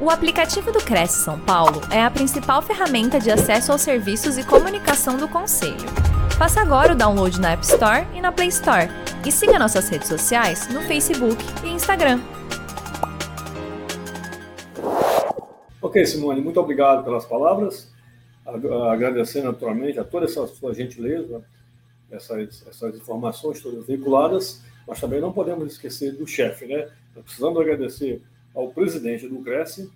O aplicativo do Cresce São Paulo é a principal ferramenta de acesso aos serviços e comunicação do Conselho. Faça agora o download na App Store e na Play Store. E siga nossas redes sociais no Facebook e Instagram. Ok, Simone, muito obrigado pelas palavras. Agradecendo naturalmente a toda essa sua gentileza, essas, essas informações todas vinculadas, mas também não podemos esquecer do chefe, né? Precisamos agradecer ao presidente do Cresce,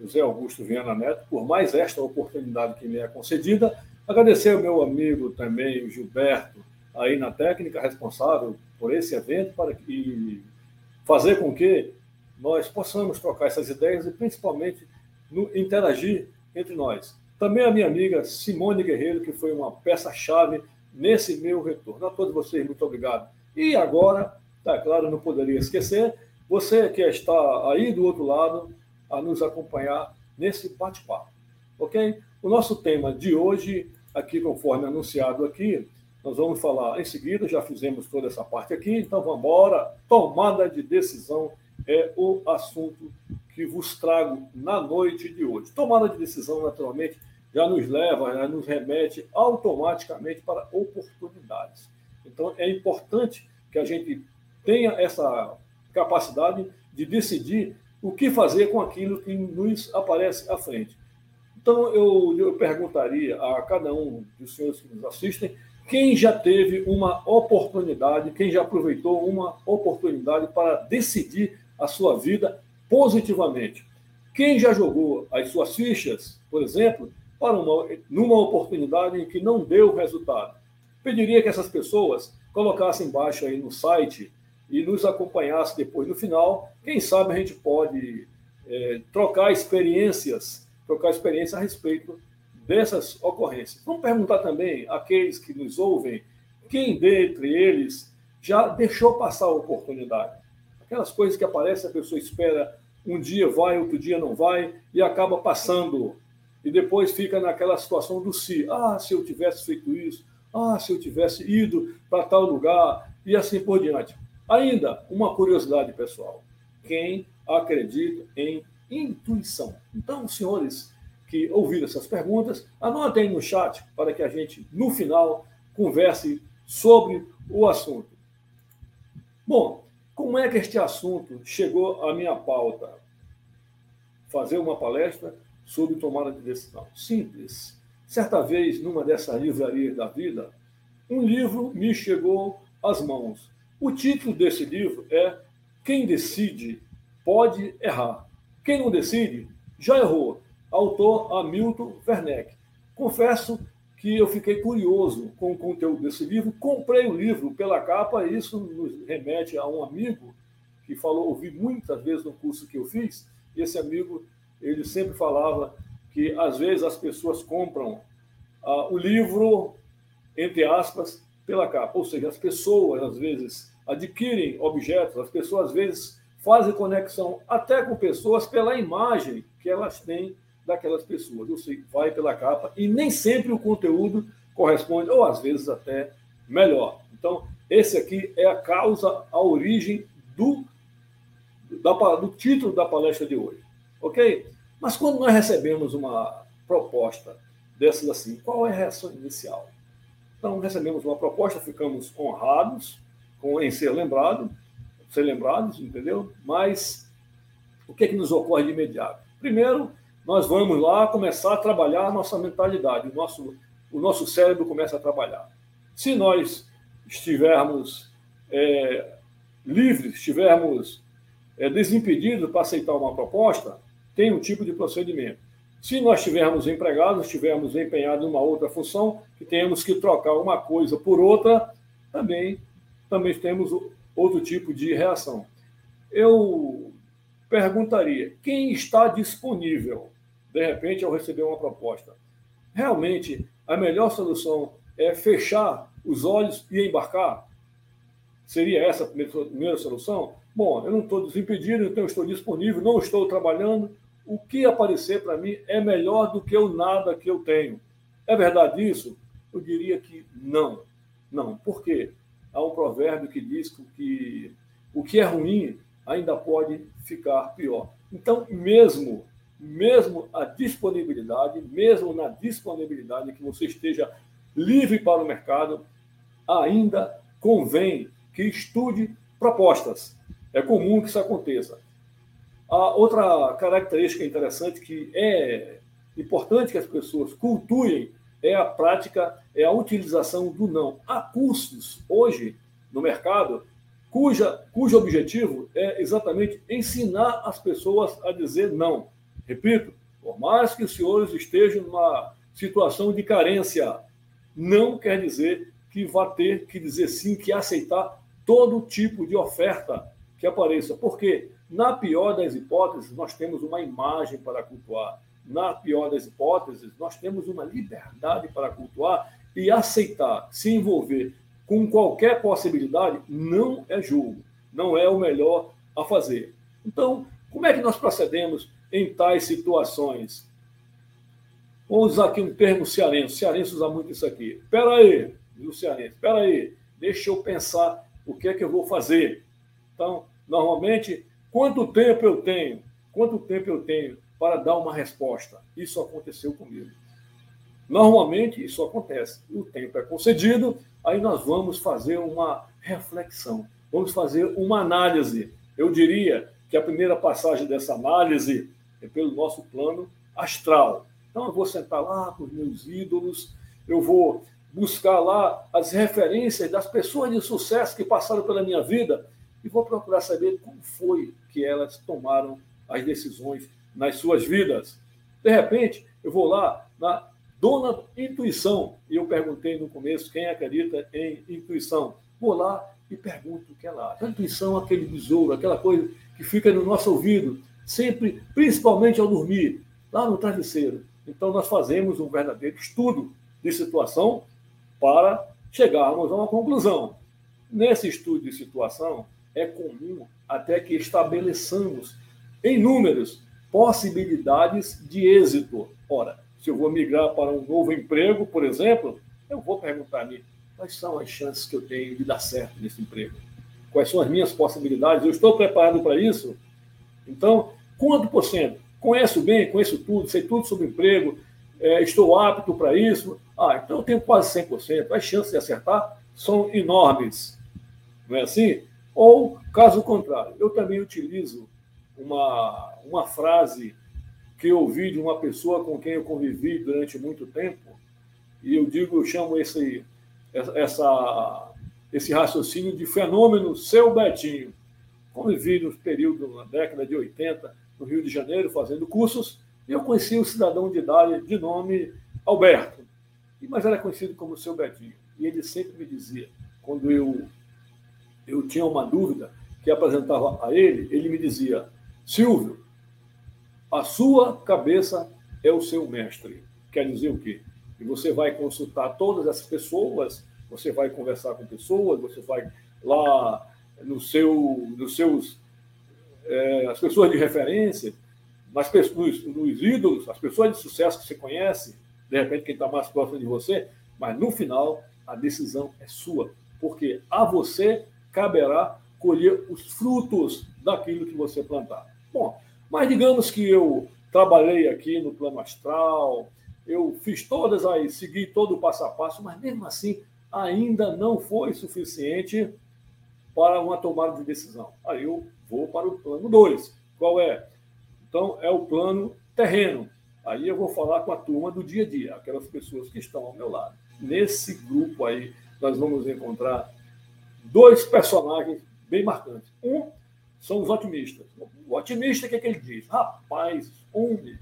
José Augusto Viana Neto, por mais esta oportunidade que me é concedida. Agradecer ao meu amigo também, Gilberto, aí na técnica, responsável por esse evento, para que fazer com que nós possamos trocar essas ideias e principalmente no, interagir entre nós. Também a minha amiga Simone Guerreiro, que foi uma peça-chave nesse meu retorno. A todos vocês, muito obrigado. E agora, tá claro, não poderia esquecer, você que está aí do outro lado, a nos acompanhar nesse bate-papo, ok? O nosso tema de hoje, aqui conforme anunciado aqui, nós vamos falar em seguida, já fizemos toda essa parte aqui, então vamos embora. Tomada de decisão é o assunto que vos trago na noite de hoje. Tomada de decisão, naturalmente, já nos leva, já nos remete automaticamente para oportunidades. Então, é importante que a gente tenha essa capacidade de decidir o que fazer com aquilo que nos aparece à frente. Então, eu, eu perguntaria a cada um dos senhores que nos assistem quem já teve uma oportunidade, quem já aproveitou uma oportunidade para decidir a sua vida positivamente. Quem já jogou as suas fichas, por exemplo, para uma, numa oportunidade em que não deu resultado? Pediria que essas pessoas colocassem embaixo aí no site e nos acompanhasse depois no final. Quem sabe a gente pode é, trocar experiências, trocar experiência a respeito dessas ocorrências. Vamos perguntar também àqueles que nos ouvem, quem dentre eles já deixou passar a oportunidade? Aquelas coisas que aparecem, a pessoa espera um dia vai, outro dia não vai, e acaba passando. E depois fica naquela situação do si. Ah, se eu tivesse feito isso. Ah, se eu tivesse ido para tal lugar. E assim por diante. Ainda, uma curiosidade pessoal. Quem acredita em intuição? Então, senhores que ouviram essas perguntas, anotem no chat para que a gente, no final, converse sobre o assunto. Bom, como é que este assunto chegou à minha pauta? Fazer uma palestra sobre tomada de decisão. Simples. Certa vez, numa dessas livrarias da vida, um livro me chegou às mãos o título desse livro é Quem Decide Pode Errar. Quem não decide já errou. Autor Hamilton Werneck. Confesso que eu fiquei curioso com o conteúdo desse livro, comprei o livro pela capa, e isso nos remete a um amigo que falou, ouvi muitas vezes no curso que eu fiz, esse amigo, ele sempre falava que às vezes as pessoas compram ah, o livro, entre aspas, pela capa. Ou seja, as pessoas, às vezes, adquirem objetos, as pessoas, às vezes, fazem conexão até com pessoas pela imagem que elas têm daquelas pessoas. Ou seja, vai pela capa e nem sempre o conteúdo corresponde, ou às vezes até melhor. Então, esse aqui é a causa, a origem do, da, do título da palestra de hoje. Ok? Mas quando nós recebemos uma proposta dessas assim, qual é a reação inicial? Então, recebemos uma proposta, ficamos honrados com, em ser lembrado, ser lembrados, entendeu? Mas o que, é que nos ocorre de imediato? Primeiro, nós vamos lá começar a trabalhar a nossa mentalidade, o nosso, o nosso cérebro começa a trabalhar. Se nós estivermos é, livres, estivermos é, desimpedidos para aceitar uma proposta, tem um tipo de procedimento. Se nós estivermos empregados, estivermos empenhados em uma outra função, que temos que trocar uma coisa por outra, também, também temos outro tipo de reação. Eu perguntaria: quem está disponível, de repente, ao receber uma proposta? Realmente, a melhor solução é fechar os olhos e embarcar? Seria essa a primeira solução? Bom, eu não estou desimpedido, então estou disponível, não estou trabalhando, o que aparecer para mim é melhor do que o nada que eu tenho. É verdade isso? Eu diria que não. Não. Por quê? Há um provérbio que diz que o que é ruim ainda pode ficar pior. Então, mesmo mesmo a disponibilidade, mesmo na disponibilidade que você esteja livre para o mercado, ainda convém que estude propostas. É comum que isso aconteça. A outra característica interessante que é importante que as pessoas cultuem é a prática, é a utilização do não. Há cursos hoje no mercado cuja, cujo objetivo é exatamente ensinar as pessoas a dizer não. Repito, por mais que os senhores estejam numa situação de carência, não quer dizer que vá ter que dizer sim, que aceitar todo tipo de oferta que apareça. Porque, na pior das hipóteses, nós temos uma imagem para cultuar. Na pior das hipóteses, nós temos uma liberdade para cultuar e aceitar, se envolver com qualquer possibilidade, não é julgo, não é o melhor a fazer. Então, como é que nós procedemos em tais situações? Vamos usar aqui um termo cearense. O cearense usa muito isso aqui. Espera aí, o cearense, espera aí, deixa eu pensar o que é que eu vou fazer. Então, normalmente, quanto tempo eu tenho? Quanto tempo eu tenho para dar uma resposta? Isso aconteceu comigo. Normalmente, isso acontece. O tempo é concedido, aí nós vamos fazer uma reflexão, vamos fazer uma análise. Eu diria que a primeira passagem dessa análise é pelo nosso plano astral. Então, eu vou sentar lá com os meus ídolos, eu vou buscar lá as referências das pessoas de sucesso que passaram pela minha vida e vou procurar saber como foi que elas tomaram as decisões nas suas vidas. De repente, eu vou lá na Dona Intuição. E eu perguntei no começo quem acredita em intuição. Vou lá e pergunto o que ela acha. A intuição é aquele besouro, aquela coisa que fica no nosso ouvido, sempre, principalmente ao dormir, lá no travesseiro. Então, nós fazemos um verdadeiro estudo de situação para chegarmos a uma conclusão. Nesse estudo de situação, é comum até que estabeleçamos em números possibilidades de êxito. Ora, se eu vou migrar para um novo emprego, por exemplo, eu vou perguntar a mim quais são as chances que eu tenho de dar certo nesse emprego? Quais são as minhas possibilidades? Eu estou preparado para isso? Então, quanto por cento? Conheço bem, conheço tudo, sei tudo sobre emprego, é, estou apto para isso. Ah, então eu tenho quase 100%. As chances de acertar são enormes. Não é assim? Ou, caso contrário, eu também utilizo uma, uma frase que eu ouvi de uma pessoa com quem eu convivi durante muito tempo, e eu digo, eu chamo esse, essa, esse raciocínio de fenômeno seu Betinho. Convivi no período, na década de 80, no Rio de Janeiro, fazendo cursos, e eu conheci um cidadão de idade de nome Alberto, mas era conhecido como seu Betinho. E ele sempre me dizia, quando eu, eu tinha uma dúvida que apresentava a ele, ele me dizia, Silvio, a sua cabeça é o seu mestre. Quer dizer o quê? E você vai consultar todas essas pessoas, você vai conversar com pessoas, você vai lá no seu, nos seus, é, as pessoas de referência, nas, nos, nos ídolos, as pessoas de sucesso que você conhece, de repente quem está mais próximo de você, mas no final a decisão é sua, porque a você caberá colher os frutos daquilo que você plantar. Bom, mas digamos que eu trabalhei aqui no plano astral, eu fiz todas aí, segui todo o passo a passo, mas mesmo assim ainda não foi suficiente para uma tomada de decisão. Aí eu vou para o plano 2. Qual é? Então, é o plano terreno. Aí eu vou falar com a turma do dia a dia, aquelas pessoas que estão ao meu lado. Nesse grupo aí, nós vamos encontrar dois personagens bem marcantes. Um são os otimistas. O otimista, o que, é que ele diz? Rapaz, homem,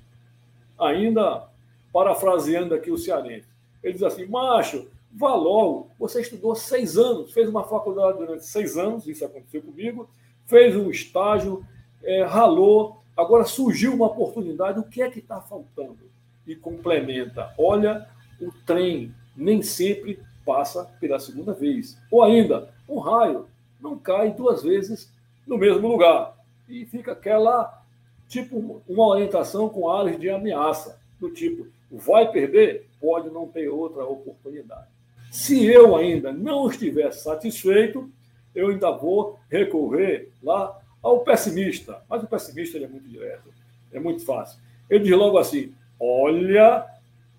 ainda parafraseando aqui o cearense, ele diz assim, macho, vá logo, você estudou seis anos, fez uma faculdade durante seis anos, isso aconteceu comigo, fez um estágio, é, ralou, agora surgiu uma oportunidade, o que é que está faltando? E complementa, olha, o trem nem sempre passa pela segunda vez. Ou ainda, um raio não cai duas vezes no mesmo lugar. E fica aquela, tipo, uma orientação com áreas de ameaça, do tipo, vai perder, pode não ter outra oportunidade. Se eu ainda não estiver satisfeito, eu ainda vou recorrer lá ao pessimista. Mas o pessimista é muito direto, é muito fácil. ele diz logo assim: olha,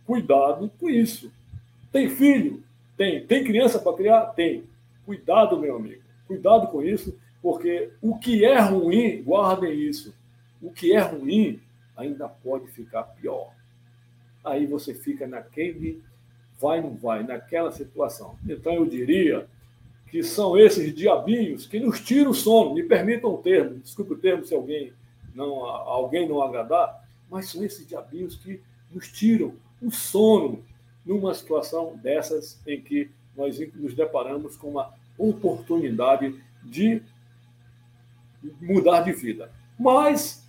cuidado com isso. Tem filho? Tem. Tem criança para criar? Tem. Cuidado, meu amigo. Cuidado com isso, porque o que é ruim, guardem isso. O que é ruim ainda pode ficar pior. Aí você fica naquele vai não vai, naquela situação. Então eu diria que são esses diabinhos que nos tiram o sono, me permitam o termo, desculpe o termo se alguém não, alguém não agradar, mas são esses diabinhos que nos tiram o sono numa situação dessas em que nós nos deparamos com uma oportunidade de mudar de vida. Mas,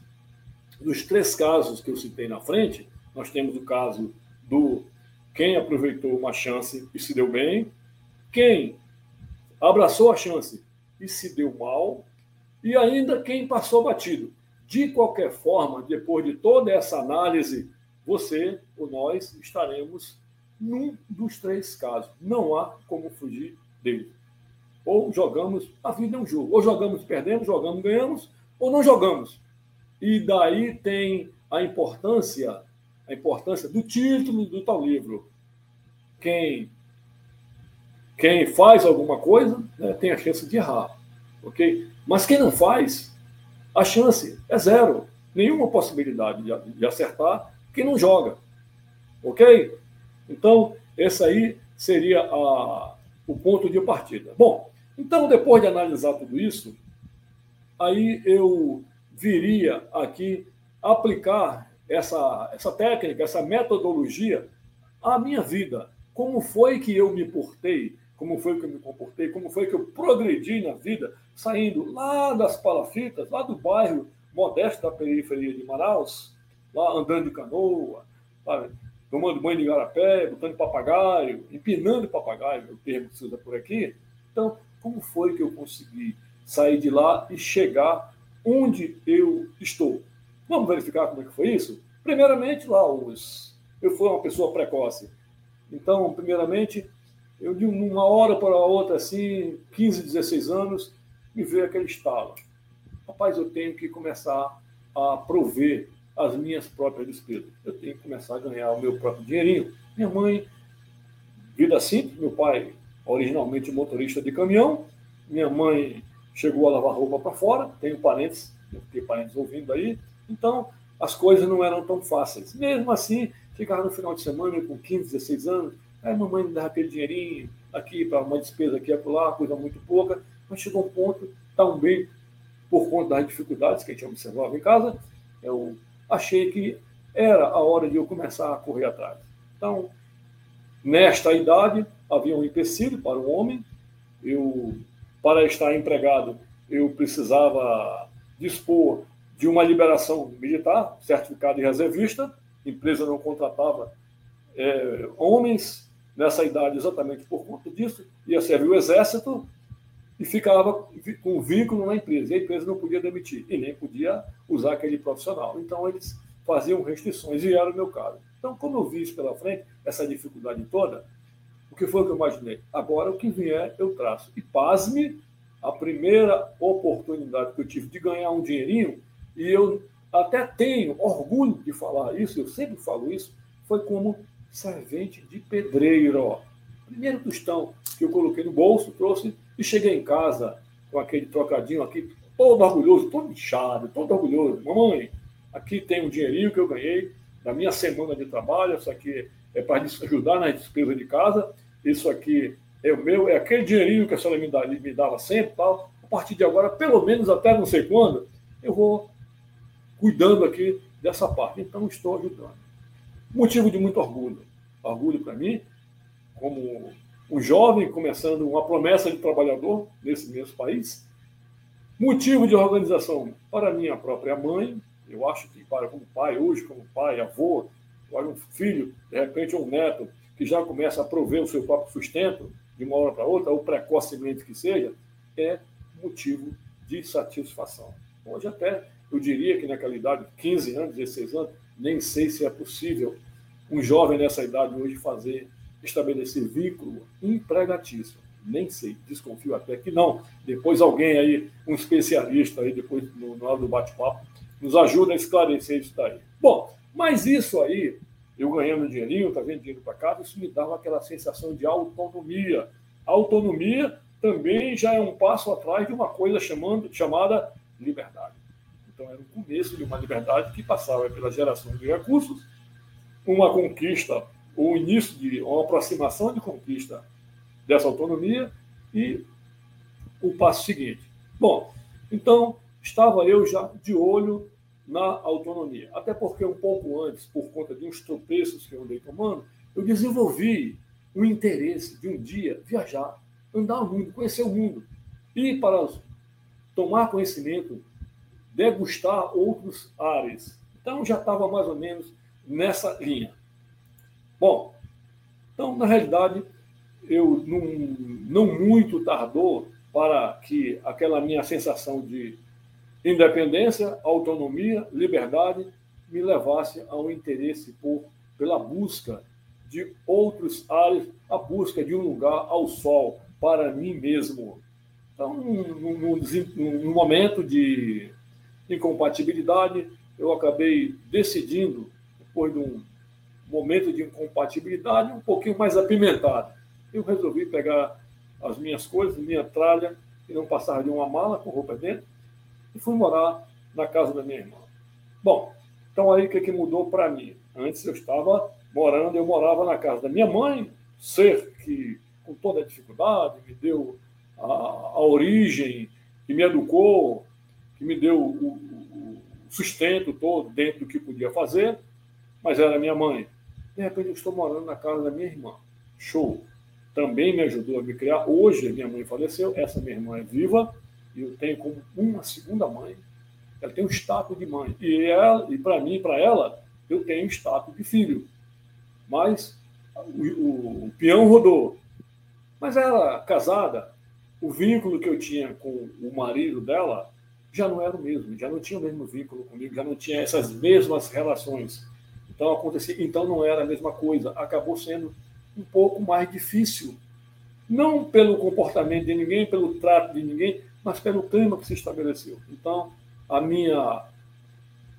nos três casos que eu citei na frente, nós temos o caso do quem aproveitou uma chance e se deu bem, quem abraçou a chance e se deu mal, e ainda quem passou batido. De qualquer forma, depois de toda essa análise, você ou nós estaremos num dos três casos. Não há como fugir dele. Ou jogamos, a vida é um jogo. Ou jogamos e perdemos, jogamos ganhamos, ou não jogamos. E daí tem a importância, a importância do título do tal livro. Quem quem faz alguma coisa né, tem a chance de errar, ok? Mas quem não faz, a chance é zero. Nenhuma possibilidade de, de acertar quem não joga, ok? Então, esse aí seria a, o ponto de partida. Bom, então, depois de analisar tudo isso, aí eu viria aqui aplicar essa, essa técnica, essa metodologia à minha vida. Como foi que eu me portei como foi que eu me comportei, como foi que eu progredi na vida, saindo lá das palafitas, lá do bairro modesto da periferia de Manaus, lá andando de canoa, sabe? Tomando banho de garapé, botando papagaio, empinando papagaio, é o termo que se usa por aqui. Então, como foi que eu consegui sair de lá e chegar onde eu estou? Vamos verificar como é que foi isso? Primeiramente, lá, os... eu fui uma pessoa precoce. Então, primeiramente, eu de uma hora para outra, assim, 15, 16 anos, me veio aquele estalo. Rapaz, eu tenho que começar a prover as minhas próprias despesas. Eu tenho que começar a ganhar o meu próprio dinheirinho. Minha mãe, vida simples, meu pai, originalmente motorista de caminhão, minha mãe chegou a lavar roupa para fora, tenho parentes, tenho parentes ouvindo aí, então as coisas não eram tão fáceis. Mesmo assim, chegava no final de semana com 15, 16 anos, Aí a mamãe me dava aquele dinheirinho aqui para uma despesa aqui e lá, coisa muito pouca. Mas chegou um ponto, também por conta das dificuldades que a gente observava em casa, eu achei que era a hora de eu começar a correr atrás. Então, nesta idade, havia um empecilho para o homem. Eu, para estar empregado, eu precisava dispor de uma liberação militar, certificado de reservista. A empresa não contratava é, homens nessa idade exatamente por conta disso, ia servir o exército e ficava com vínculo na empresa. E a empresa não podia demitir e nem podia usar aquele profissional. Então, eles faziam restrições e era o meu caso. Então, como eu vi isso pela frente, essa dificuldade toda, o que foi que eu imaginei? Agora, o que vier, eu traço. E pasme, a primeira oportunidade que eu tive de ganhar um dinheirinho, e eu até tenho orgulho de falar isso, eu sempre falo isso, foi como servente de pedreiro. Primeiro tostão que eu coloquei no bolso, trouxe e cheguei em casa com aquele trocadinho aqui, todo orgulhoso, todo inchado, todo orgulhoso. Mamãe, aqui tem um dinheirinho que eu ganhei da minha semana de trabalho, isso aqui é para ajudar na despesa de casa, isso aqui é o meu, é aquele dinheirinho que a senhora me, dava, me dava sempre tal. A partir de agora, pelo menos até não sei quando, eu vou cuidando aqui dessa parte. Então, estou ajudando. Motivo de muito orgulho. Orgulho para mim, como um jovem começando uma promessa de trabalhador nesse mesmo país. Motivo de organização para minha própria mãe, eu acho que para como pai, hoje como pai, avô, olha um filho, de repente um neto, que já começa a prover o seu próprio sustento de uma hora para outra, ou precocemente que seja, é motivo de satisfação. Hoje até eu diria que naquela idade, 15 anos, 16 anos, nem sei se é possível um jovem nessa idade hoje fazer, estabelecer vínculo empregatício. Nem sei, desconfio até que não. Depois alguém aí, um especialista aí, depois no, lado do bate-papo, nos ajuda a esclarecer isso daí. Bom, Mas isso aí, eu ganhando dinheirinho, trazendo dinheiro para casa, isso me dava aquela sensação de autonomia. autonomia também já é um passo atrás de uma coisa chamando, chamada liberdade. Então, era o começo de uma liberdade que passava pela geração de recursos, uma conquista, o início de uma aproximação de conquista dessa autonomia e o passo seguinte. Bom, então, estava eu já de olho na autonomia. Até porque um pouco antes, por conta de uns tropeços que eu andei tomando, eu desenvolvi o interesse de um dia viajar, andar o mundo, conhecer o mundo, ir para tomar conhecimento, degustar outros ares. Então já estava mais ou menos nessa linha. Bom, então na realidade eu não, não muito tardou para que aquela minha sensação de independência, autonomia, liberdade me levasse ao interesse por pela busca de outros ares, a busca de um lugar ao sol para mim mesmo. Então, num, num momento de incompatibilidade, eu acabei decidindo, depois de um momento de incompatibilidade um pouquinho mais apimentado, eu resolvi pegar as minhas coisas, minha tralha, e não passar de uma mala com roupa dentro, e fui morar na casa da minha irmã. Bom, então aí o que, que mudou para mim? Antes eu estava morando, eu morava na casa da minha mãe, ser que com toda a dificuldade me deu a, a origem, que me educou, que me deu o, o sustento todo dentro do que podia fazer, mas era minha mãe. De repente eu estou morando na casa da minha irmã. Show! Também me ajudou a me criar. Hoje minha mãe faleceu, essa minha irmã é viva, e eu tenho como uma segunda mãe. Ela tem um status de mãe. E, ela, e para mim, para ela, eu tenho status de filho. Mas o, o, o peão rodou. Mas ela, casada, o vínculo que eu tinha com o marido dela já não era o mesmo, já não tinha o mesmo vínculo comigo, já não tinha essas mesmas relações. Então acontecia, então não era a mesma coisa, acabou sendo um pouco mais difícil, não pelo comportamento de ninguém, pelo trato de ninguém, mas pelo clima que se estabeleceu. Então a minha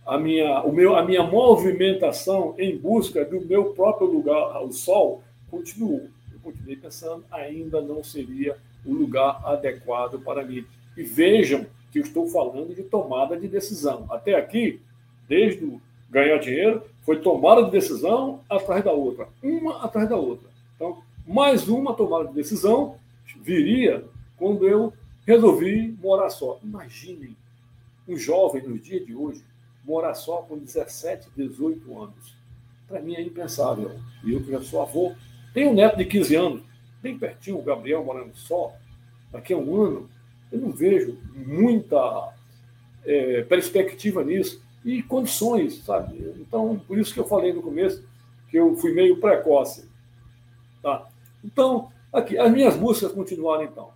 a minha o meu a minha movimentação em busca do meu próprio lugar ao sol continuou. Eu continuei pensando, ainda não seria o lugar adequado para mim. E vejam que eu estou falando de tomada de decisão. Até aqui, desde ganhar dinheiro, foi tomada de decisão atrás da outra, uma atrás da outra. Então, mais uma tomada de decisão viria quando eu resolvi morar só. Imaginem um jovem nos dias de hoje morar só com 17, 18 anos. Para mim é impensável. E eu que já sou avô, tenho um neto de 15 anos, bem pertinho, o Gabriel morando só. Daqui a um ano, eu não vejo muita é, perspectiva nisso e condições, sabe? Então, por isso que eu falei no começo que eu fui meio precoce. Tá? Então, aqui, as minhas buscas continuaram então.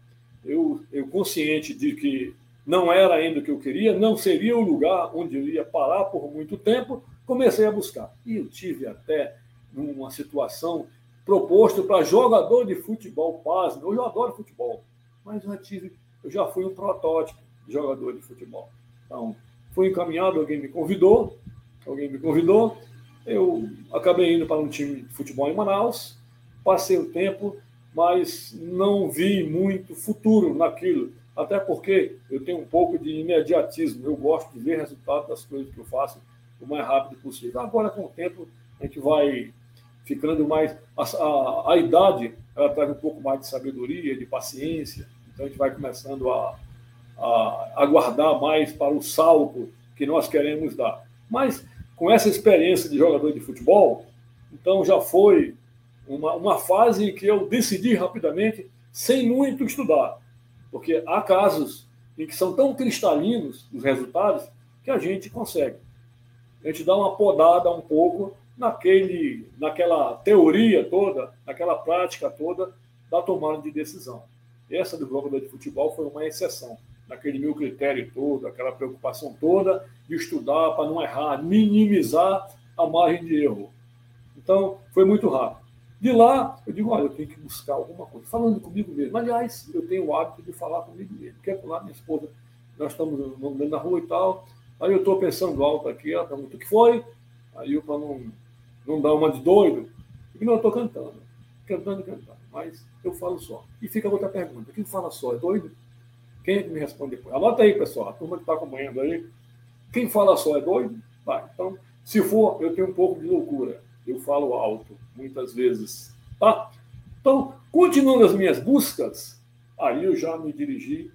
Eu, eu consciente de que não era ainda o que eu queria, não seria o lugar onde eu ia parar por muito tempo, comecei a buscar. E eu tive até numa situação proposto para jogador de futebol, pasme, eu adoro futebol, mas eu já tive, eu já fui um protótipo de jogador de futebol. Então, fui encaminhado, alguém me convidou, alguém me convidou, eu acabei indo para um time de futebol em Manaus, passei o tempo, mas não vi muito futuro naquilo, até porque eu tenho um pouco de imediatismo, eu gosto de ver resultado das coisas que eu faço o mais rápido possível. Agora, com o tempo, a gente vai ficando mais. A, a, a idade ela traz um pouco mais de sabedoria, de paciência, então a gente vai começando a, a aguardar mais para o salto que nós queremos dar. Mas com essa experiência de jogador de futebol, então já foi uma, uma fase em que eu decidi rapidamente, sem muito estudar, porque há casos em que são tão cristalinos os resultados que a gente consegue. A gente dá uma podada um pouco naquele, naquela teoria toda, naquela prática toda da tomada de decisão. Essa do jogador de futebol foi uma exceção naquele meu critério todo, aquela preocupação toda de estudar para não errar, minimizar a margem de erro. Então, foi muito rápido. De lá, eu digo, olha, eu tenho que buscar alguma coisa. Falando comigo mesmo. Aliás, eu tenho o hábito de falar comigo mesmo. Quer falar, minha esposa, nós estamos andando na rua e tal. Aí eu estou pensando alto aqui, ela pergunta o que foi. Aí eu, para não, não dar uma de doido, digo, não, eu estou cantando, cantando, cantando, mas eu falo só. E fica outra pergunta: quem fala só é doido? Quem que me responde depois? Anota aí, pessoal, a turma que está acompanhando aí. Quem fala só é doido? Vai. Então, se for, eu tenho um pouco de loucura. Eu falo alto, muitas vezes. Tá? Então, continuando as minhas buscas, aí eu já me dirigi,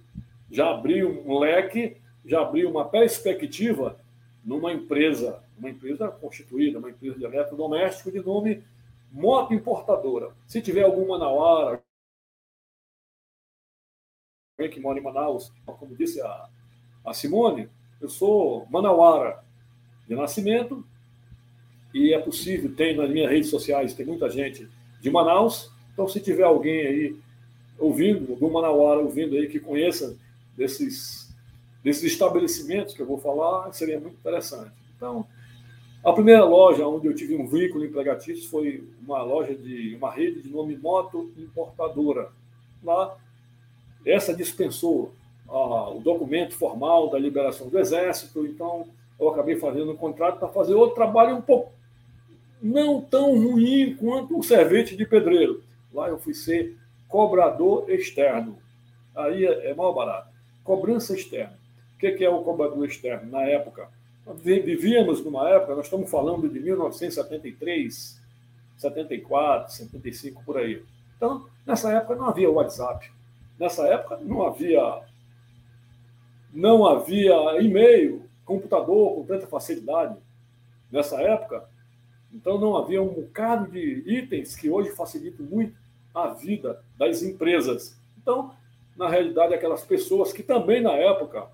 já abri um leque, já abri uma perspectiva numa empresa, uma empresa constituída, uma empresa de eletrodoméstico de nome Moto Importadora. Se tiver alguma na hora, que mora em Manaus, como disse a, a Simone, eu sou manauara de nascimento e é possível, tem nas minhas redes sociais, tem muita gente de Manaus, então se tiver alguém aí ouvindo, algum manauara ouvindo aí que conheça desses, desses estabelecimentos que eu vou falar, seria muito interessante. Então, a primeira loja onde eu tive um veículo empregatício foi uma loja de uma rede de nome Moto Importadora. Lá essa dispensou ah, o documento formal da liberação do Exército, então eu acabei fazendo um contrato para fazer outro trabalho um pouco não tão ruim quanto o servente de pedreiro. Lá eu fui ser cobrador externo. Aí é, é mal barato. Cobrança externa. O que é o cobrador externo? Na época, vivíamos numa época, nós estamos falando de 1973, 74, 75, por aí. Então, nessa época não havia WhatsApp. Nessa época não havia não havia e-mail, computador com tanta facilidade. Nessa época, então não havia um bocado de itens que hoje facilitam muito a vida das empresas. Então, na realidade, aquelas pessoas que também na época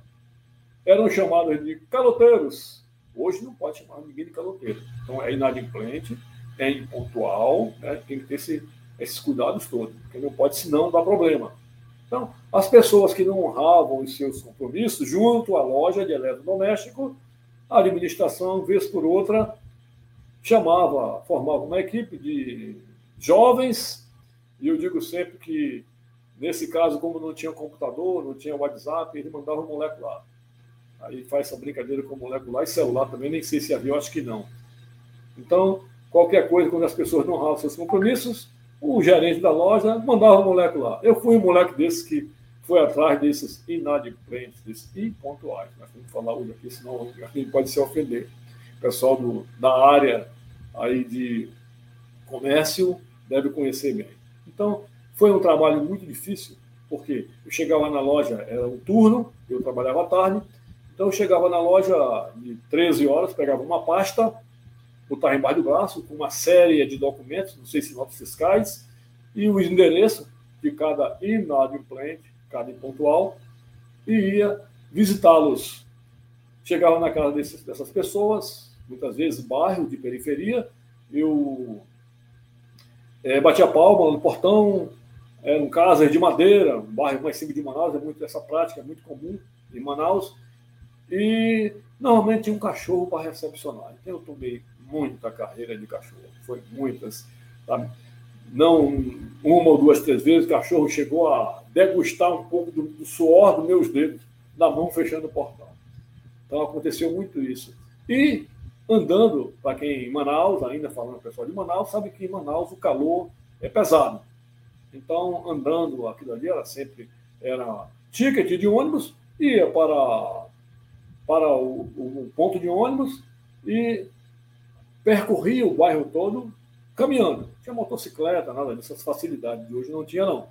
eram chamadas de caloteiros, hoje não pode chamar ninguém de caloteiro. Então é inadimplente, é impontual, né? tem que ter esse, esses cuidados todos, porque não pode senão dar problema. Então, as pessoas que não honravam os seus compromissos, junto à loja de eletrodoméstico, a administração, vez por outra, chamava, formava uma equipe de jovens, e eu digo sempre que, nesse caso, como não tinha computador, não tinha WhatsApp, ele mandava o moleque lá. Aí faz essa brincadeira com o moleque lá e celular também, nem sei se havia, acho que não. Então, qualquer coisa, quando as pessoas não honravam seus compromissos, o gerente da loja mandava o moleque lá. Eu fui um moleque desse que foi atrás desses inadimplentes, desses impontuais. Nós temos que falar hoje aqui, senão alguém pode se ofender. O pessoal do, da área aí de comércio deve conhecer bem. Então, foi um trabalho muito difícil, porque eu chegava na loja, era um turno, eu trabalhava à tarde, então eu chegava na loja de 13 horas, pegava uma pasta, botar embaixo do braço com uma série de documentos, não sei se notas fiscais, e o endereço de cada inadimplente, cada impontual, e ia visitá-los. Chegava na casa desses, dessas pessoas, muitas vezes bairro de periferia, eu é, batia palma no portão, era um casa de madeira, um bairro mais simples de Manaus, é muito essa prática, é muito comum em Manaus, e normalmente tinha um cachorro para recepcionar. Então eu tomei muita carreira de cachorro, foi muitas. Sabe? Não uma ou duas, três vezes, o cachorro chegou a degustar um pouco do, do suor dos meus dedos na mão fechando o portão. Então aconteceu muito isso. E andando, para quem em Manaus, ainda falando pessoal de Manaus, sabe que em Manaus o calor é pesado. Então, andando aquilo ali era sempre era ticket de ônibus, ia para, para o, o ponto de ônibus e percorria o bairro todo caminhando. Tinha motocicleta, nada dessas facilidades de hoje não tinha, não.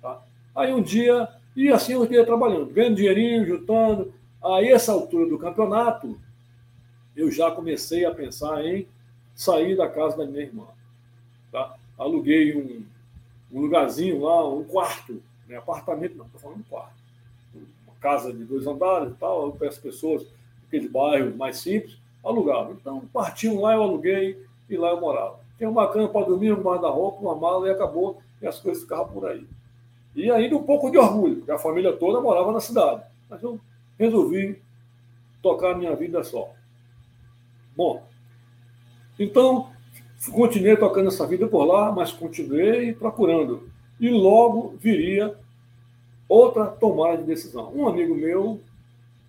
Tá? Aí um dia, e assim eu ia trabalhando, ganhando dinheirinho, juntando. Aí, essa altura do campeonato, eu já comecei a pensar em sair da casa da minha irmã. Tá? Aluguei um, um lugarzinho lá, um quarto, né? apartamento, não, estou falando quarto. Uma casa de dois andares e tal, para as pessoas, aqueles bairros mais simples, alugava. Então, partiam lá, eu aluguei e lá eu morava. Tinha uma cama para dormir, um guarda-roupa, uma mala e acabou, e as coisas ficavam por aí. E ainda um pouco de orgulho, porque a família toda morava na cidade. Mas eu resolvi tocar a minha vida só. Bom, então continuei tocando essa vida por lá, mas continuei procurando. E logo viria outra tomada de decisão. Um amigo meu,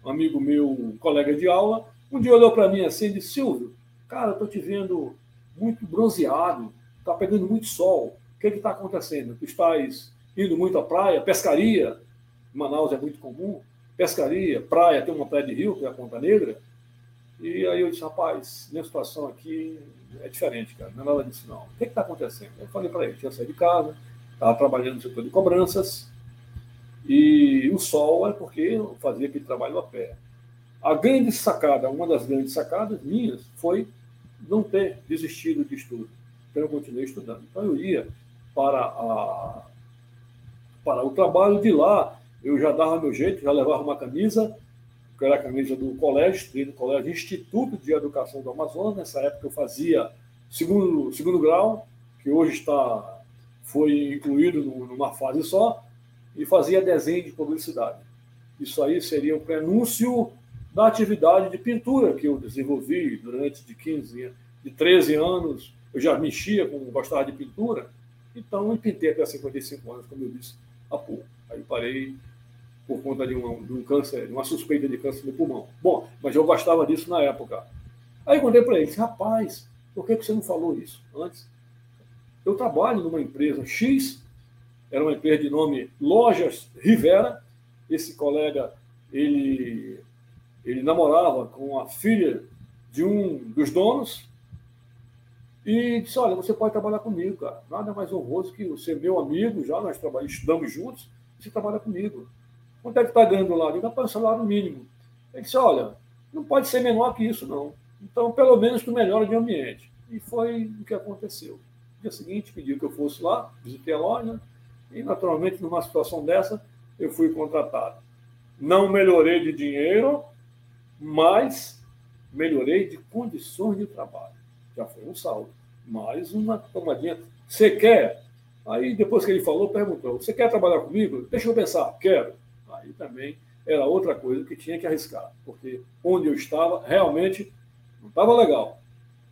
amigo meu, colega de aula, um dia olhou para mim assim e disse: Silvio, Cara, estou te vendo muito bronzeado, está pegando muito sol. O que é está acontecendo? Tu estás indo muito à praia, pescaria, Manaus é muito comum, pescaria, praia, tem uma praia de rio, que é a Ponta Negra. E aí eu disse, rapaz, minha situação aqui é diferente, cara, não é nada disso não. O que está acontecendo? Eu falei para ele, tinha saído de casa, estava trabalhando no setor de cobranças, e o sol é porque eu fazia aquele trabalho a pé. A grande sacada, uma das grandes sacadas minhas, foi não ter desistido de estudo. Então eu continuei estudando. Então eu ia para, a, para o trabalho de lá, eu já dava meu jeito, já levava uma camisa, que era a camisa do colégio, do colégio Instituto de Educação do Amazonas. Nessa época eu fazia segundo, segundo grau, que hoje está foi incluído numa fase só, e fazia desenho de publicidade. Isso aí seria o prenúncio da atividade de pintura que eu desenvolvi durante de 15, de 13 anos. Eu já mexia com, gostava de pintura, então eu pintei até 55 anos, como eu disse há pouco. Aí parei por conta de, uma, de um câncer, de uma suspeita de câncer no pulmão. Bom, mas eu gostava disso na época. Aí eu contei para ele, rapaz, por que você não falou isso antes? Eu trabalho numa empresa X, era uma empresa de nome Lojas Rivera. Esse colega, ele ele namorava com a filha de um dos donos e disse: Olha, você pode trabalhar comigo, cara. Nada mais honroso que você, meu amigo, já nós trabalhamos, estudamos juntos, você trabalha comigo. Quanto é que está ganhando lá? Ele o salário mínimo. Ele disse: Olha, não pode ser menor que isso, não. Então, pelo menos tu melhora de ambiente. E foi o que aconteceu. No dia seguinte, pediu que eu fosse lá, visitei a loja, e naturalmente, numa situação dessa, eu fui contratado. Não melhorei de dinheiro, mas melhorei de condições de trabalho. Já foi um salto. Mais uma tomadinha. Você quer? Aí, depois que ele falou, perguntou: Você quer trabalhar comigo? Deixa eu pensar. Quero. Aí também era outra coisa que tinha que arriscar, porque onde eu estava realmente não estava legal.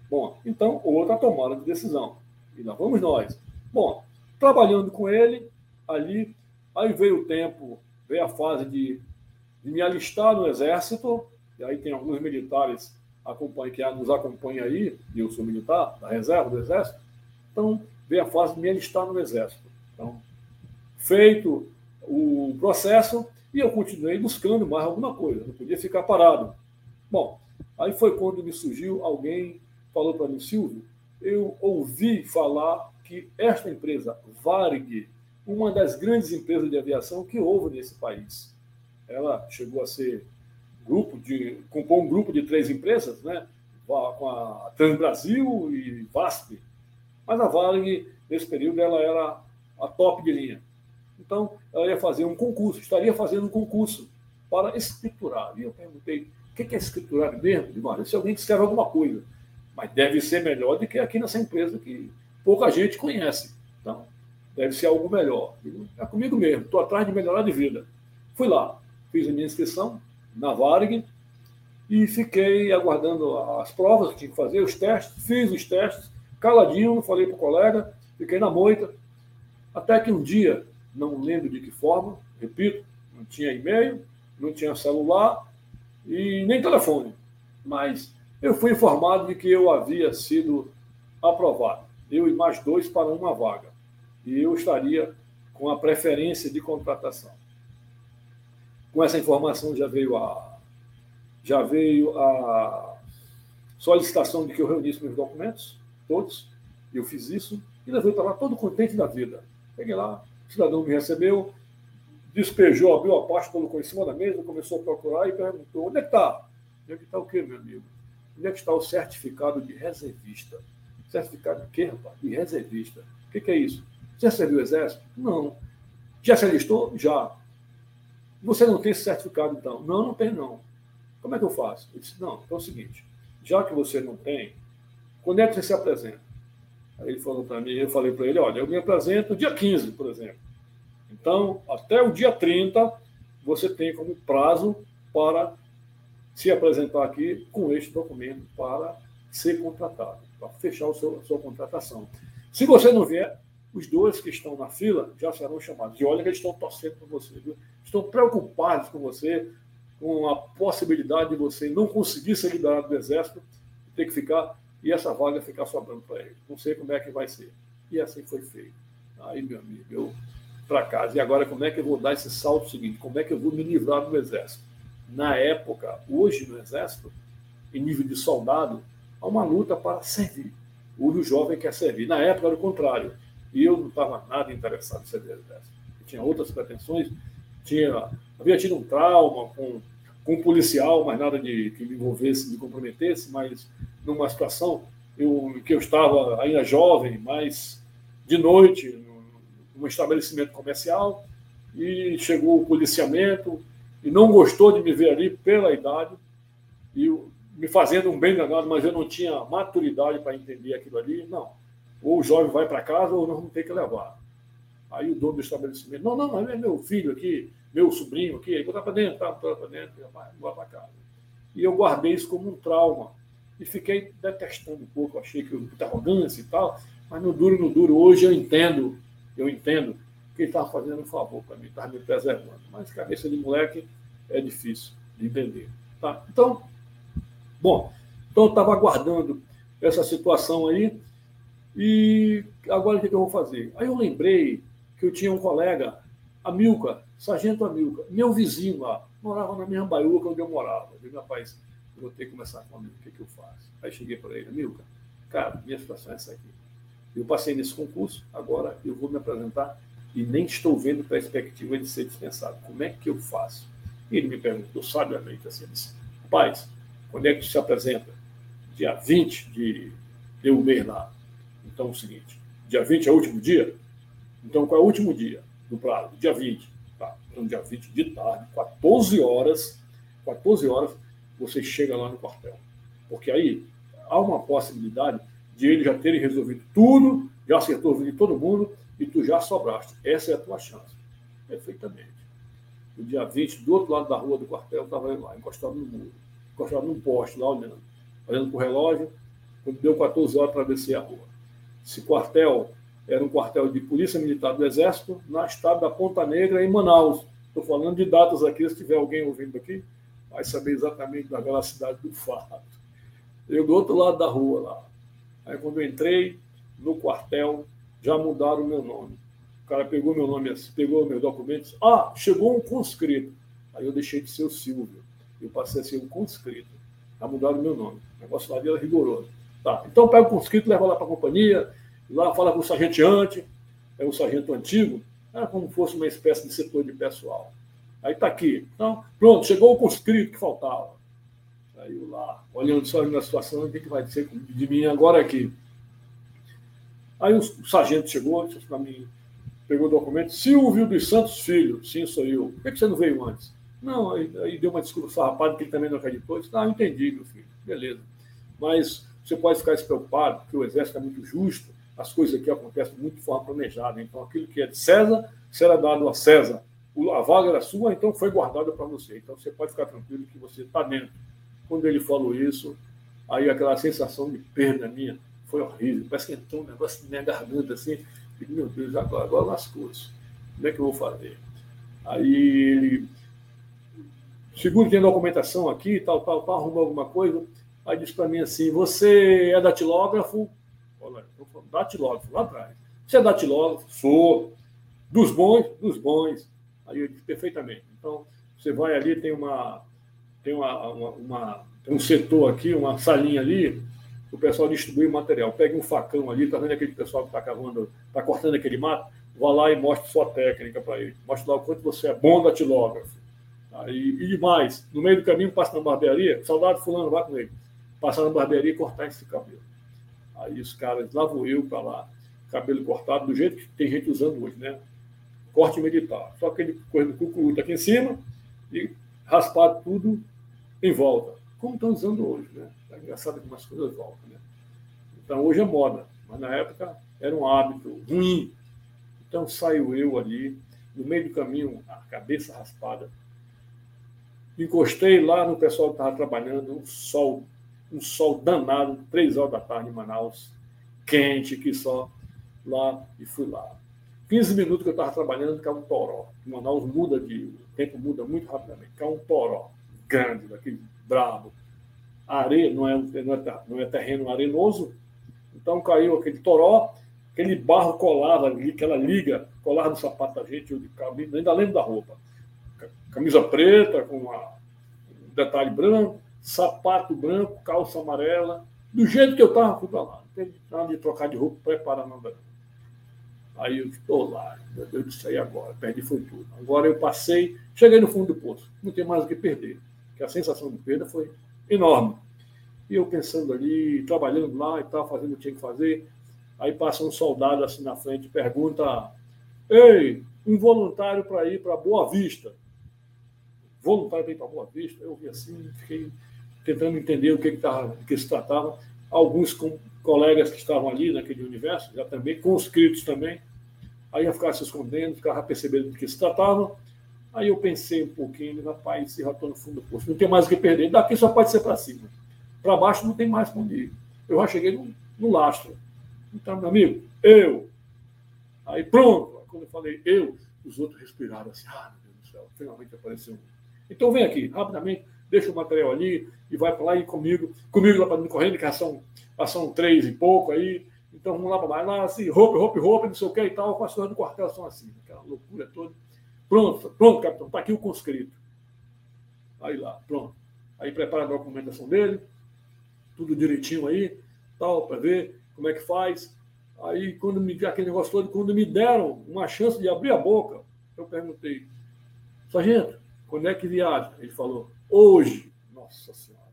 Bom, então outra tomada de decisão. E lá vamos nós. Bom, trabalhando com ele ali, aí veio o tempo, veio a fase de, de me alistar no exército, e aí tem alguns militares que nos acompanham aí, e eu sou militar, da reserva do Exército, então veio a fase de me alistar no Exército. Então, feito o processo, e eu continuei buscando mais alguma coisa, não podia ficar parado. Bom, aí foi quando me surgiu alguém, falou para mim, Silvio, eu ouvi falar que esta empresa, Varig, uma das grandes empresas de aviação que houve nesse país, ela chegou a ser grupo de um grupo de três empresas, né? Com a Transbrasil e VASP. Mas a Varig, nesse período, ela era a top de linha. Então, ela ia fazer um concurso, estaria fazendo um concurso para escriturar. E eu perguntei, o que é escriturar mesmo? Olha, se alguém escreve alguma coisa, mas deve ser melhor do que aqui nessa empresa que pouca gente conhece. Então, deve ser algo melhor. É comigo mesmo, estou atrás de melhorar de vida. Fui lá, fiz a minha inscrição, na Varig e fiquei aguardando as provas que tinha que fazer, os testes, fiz os testes, caladinho, não falei para o colega, fiquei na moita, até que um dia, não lembro de que forma, repito, não tinha e-mail, não tinha celular e nem telefone, mas eu fui informado de que eu havia sido aprovado, eu e mais dois para uma vaga, e eu estaria com a preferência de contratação. Com essa informação já veio a, já veio a solicitação de que eu reunisse meus documentos, todos, eu fiz isso, e levei para lá todo contente da vida. Peguei lá, o cidadão me recebeu, despejou, abriu a pasta, colocou em cima da mesa, começou a procurar e perguntou: onde é está? Onde é que está o quê, meu amigo? Onde é que está o certificado de reservista? Certificado de quê, rapaz? De reservista. O que, que é isso? Já serviu o exército? Não. Já se alistou? Já. Você não tem certificado, então? Não, não tem, não. Como é que eu faço? Eu disse, não, então é o seguinte, já que você não tem, quando é que você se apresenta? Aí ele falou para mim, eu falei para ele, olha, eu me apresento dia 15, por exemplo. Então, até o dia 30, você tem como prazo para se apresentar aqui com este documento para ser contratado, para fechar seu, a sua contratação. Se você não vier, os dois que estão na fila já serão chamados. E olha que eles estão torcendo por você, viu? Estão preocupados com você, com a possibilidade de você não conseguir ser liberado do Exército ter que ficar e essa vaga ficar sobrando para ele. Não sei como é que vai ser. E assim foi feito. Aí, meu amigo, eu para casa. E agora, como é que eu vou dar esse salto seguinte? Como é que eu vou me livrar do Exército? Na época, hoje no Exército, em nível de soldado, há uma luta para servir. O jovem quer servir. Na época era o contrário. E eu não estava nada interessado em servir Exército. Eu tinha outras pretensões. Tinha, havia tido um trauma com, com um policial, mas nada de que me envolvesse, me comprometesse, mas numa situação eu, que eu estava ainda jovem, mas de noite, num estabelecimento comercial, e chegou o policiamento e não gostou de me ver ali pela idade, e me fazendo um bem danado, mas eu não tinha maturidade para entender aquilo ali. Não. Ou o jovem vai para casa ou nós vamos ter que levar. Aí o dono do estabelecimento, não, não, mas é meu filho aqui, meu sobrinho aqui, botar para dentro, tá, botar para dentro, vai para casa. E eu guardei isso como um trauma. E fiquei detestando um pouco, achei que muita arrogância e tal, mas no duro, no duro, hoje eu entendo, eu entendo que ele estava fazendo um favor para mim, estava me preservando. Mas cabeça de moleque é difícil de entender. Tá? Então, bom, então eu estava aguardando essa situação aí, e agora o que eu vou fazer? Aí eu lembrei que eu tinha um colega, Amilca, Sargento Amilca, meu vizinho lá, morava na mesma baiuca onde eu morava. Eu digo, rapaz, eu vou ter que começar com o que, que eu faço? Aí cheguei para ele, Amilca, cara, minha situação é essa aqui. Eu passei nesse concurso, agora eu vou me apresentar e nem estou vendo perspectiva de ser dispensado. Como é que eu faço? E ele me perguntou sabiamente assim, disse, rapaz, quando é que se apresenta? Dia 20 de, de um mês lá. Então é o seguinte, dia 20 é o último dia? Então qual é o último dia do prazo? Dia 20. Tá. Então dia 20 de tarde, 14 horas, 14 horas, você chega lá no quartel. Porque aí há uma possibilidade de eles já terem resolvido tudo, já acertou o de todo mundo e tu já sobraste. Essa é a tua chance. Perfeitamente. No dia 20, do outro lado da rua do quartel, estava lá, encostado no muro, encostado num poste, lá olhando, olhando para o relógio, quando deu 14 horas para descer a rua. Esse quartel era um quartel de Polícia Militar do Exército, na estado da Ponta Negra, em Manaus. Estou falando de datas aqui, se tiver alguém ouvindo aqui, vai saber exatamente da velocidade do fato. Eu do outro lado da rua lá. Aí quando eu entrei no quartel, já mudaram o meu nome. O cara pegou meu nome pegou meus documentos. Ah, chegou um conscrito. Aí eu deixei de ser o Silvio. Eu passei a ser um conscrito. Já mudaram o meu nome. O negócio lá era rigoroso. Tá, então pega o conscrito, leva lá para a companhia, lá fala com o sargenteante, é o sargento antigo, é como fosse uma espécie de setor de pessoal. Aí está aqui. Então, pronto, chegou o conscrito que faltava. Saiu lá, olhando só a situação, o que, que vai ser de mim agora aqui? Aí o sargento chegou, disse para mim, pegou o documento, Silvio dos Santos Filho, sim, sou eu. Por que você não veio antes? Não, aí, aí deu uma desculpa farrapada que ele também não acreditou. Eu disse, ah, entendi, meu filho, beleza. Mas você pode ficar despreocupado, porque o exército é muito justo, as coisas aqui acontecem muito de forma planejada. Então, aquilo que é de César será dado a César. A vaga era sua, então foi guardada para você. Então, você pode ficar tranquilo que você está dentro. Quando ele falou isso, aí aquela sensação de perda minha foi horrível. Parece que entrou um negócio na minha garganta assim. E, meu Deus, agora, agora lascou -se. Como é que eu vou fazer? Aí ele. Seguro tem documentação aqui, tal, tal, tal, arrumou alguma coisa. Aí disse para mim assim: Você é datilógrafo? Olha, eu datilógrafo lá atrás. Você é datilógrafo? Sou. Dos bons? Dos bons. Aí eu disse: Perfeitamente. Então, você vai ali, tem uma. Tem uma, uma, uma um setor aqui, uma salinha ali, o pessoal distribui o material. Pega um facão ali, tá vendo aquele pessoal que está cavando, está cortando aquele mato? Vá lá e mostre sua técnica para ele. Mostre lá o quanto você é bom datilógrafo. Aí, e demais, no meio do caminho, passa na barbearia, soldado fulano, vai com ele passar na barbearia e cortar esse cabelo. Aí os caras, lá vou eu para lá, cabelo cortado, do jeito que tem gente usando hoje, né? Corte militar. Só aquele coisa do cucuruto aqui em cima e raspar tudo em volta. Como estão usando hoje, né? É engraçado como as coisas voltam, né? Então hoje é moda, mas na época era um hábito ruim. Então saiu eu ali, no meio do caminho, a cabeça raspada. Encostei lá no pessoal que estava trabalhando, um sol um sol danado, três horas da tarde em Manaus, quente que só, lá, e fui lá. 15 minutos que eu estava trabalhando, caiu um toró. Manaus muda de. O tempo muda muito rapidamente. Caiu um toró grande, daquele brabo. areia, não é, não é, não é terreno arenoso, então caiu aquele toró, aquele barro colava ali, aquela liga colava no sapato da gente, eu de cabelo, ainda lembro da roupa. Camisa preta, com um detalhe branco, sapato branco, calça amarela. Do jeito que eu estava, fui para lá. Não teve nada de trocar de roupa, preparar nada. Aí eu estou lá, meu Deus do céu, agora? Perdi foi tudo. Agora eu passei, cheguei no fundo do poço, não tem mais o que perder. Porque a sensação de perda foi enorme. E eu pensando ali, trabalhando lá e tal, fazendo o que tinha que fazer. Aí passa um soldado assim na frente, pergunta: Ei, um voluntário para ir para Boa Vista. Voluntário para Boa Vista. Eu vi assim, fiquei tentando entender o que, que, tava, que se tratava. Alguns com, colegas que estavam ali naquele universo, já também, conscritos também. Aí eu ficava se escondendo, ficava percebendo do que se tratava. Aí eu pensei um pouquinho, rapaz, se já estou no fundo do poço, não tem mais o que perder. Daqui só pode ser para cima. Para baixo não tem mais para onde ir. Eu já cheguei no, no lastro. Então, meu amigo, eu. Aí pronto. Quando eu falei eu, os outros respiraram assim, ah, meu Deus do céu, finalmente apareceu um. Então vem aqui, rapidamente, deixa o material ali e vai para lá e comigo, comigo lá para me correndo, que já são, já são três e pouco aí. Então vamos lá para lá, lá assim, roupa, roupa, roupa, não sei o que e tal, com as coisas do quartel são assim, aquela loucura toda. Pronto, pronto, capitão, está aqui o conscrito. Aí lá, pronto. Aí prepara a documentação dele, tudo direitinho aí, tal, para ver como é que faz. Aí, quando me aquele negócio todo, quando me deram uma chance de abrir a boca, eu perguntei, sargento, quando é que viaja? Ele falou, hoje. Nossa Senhora.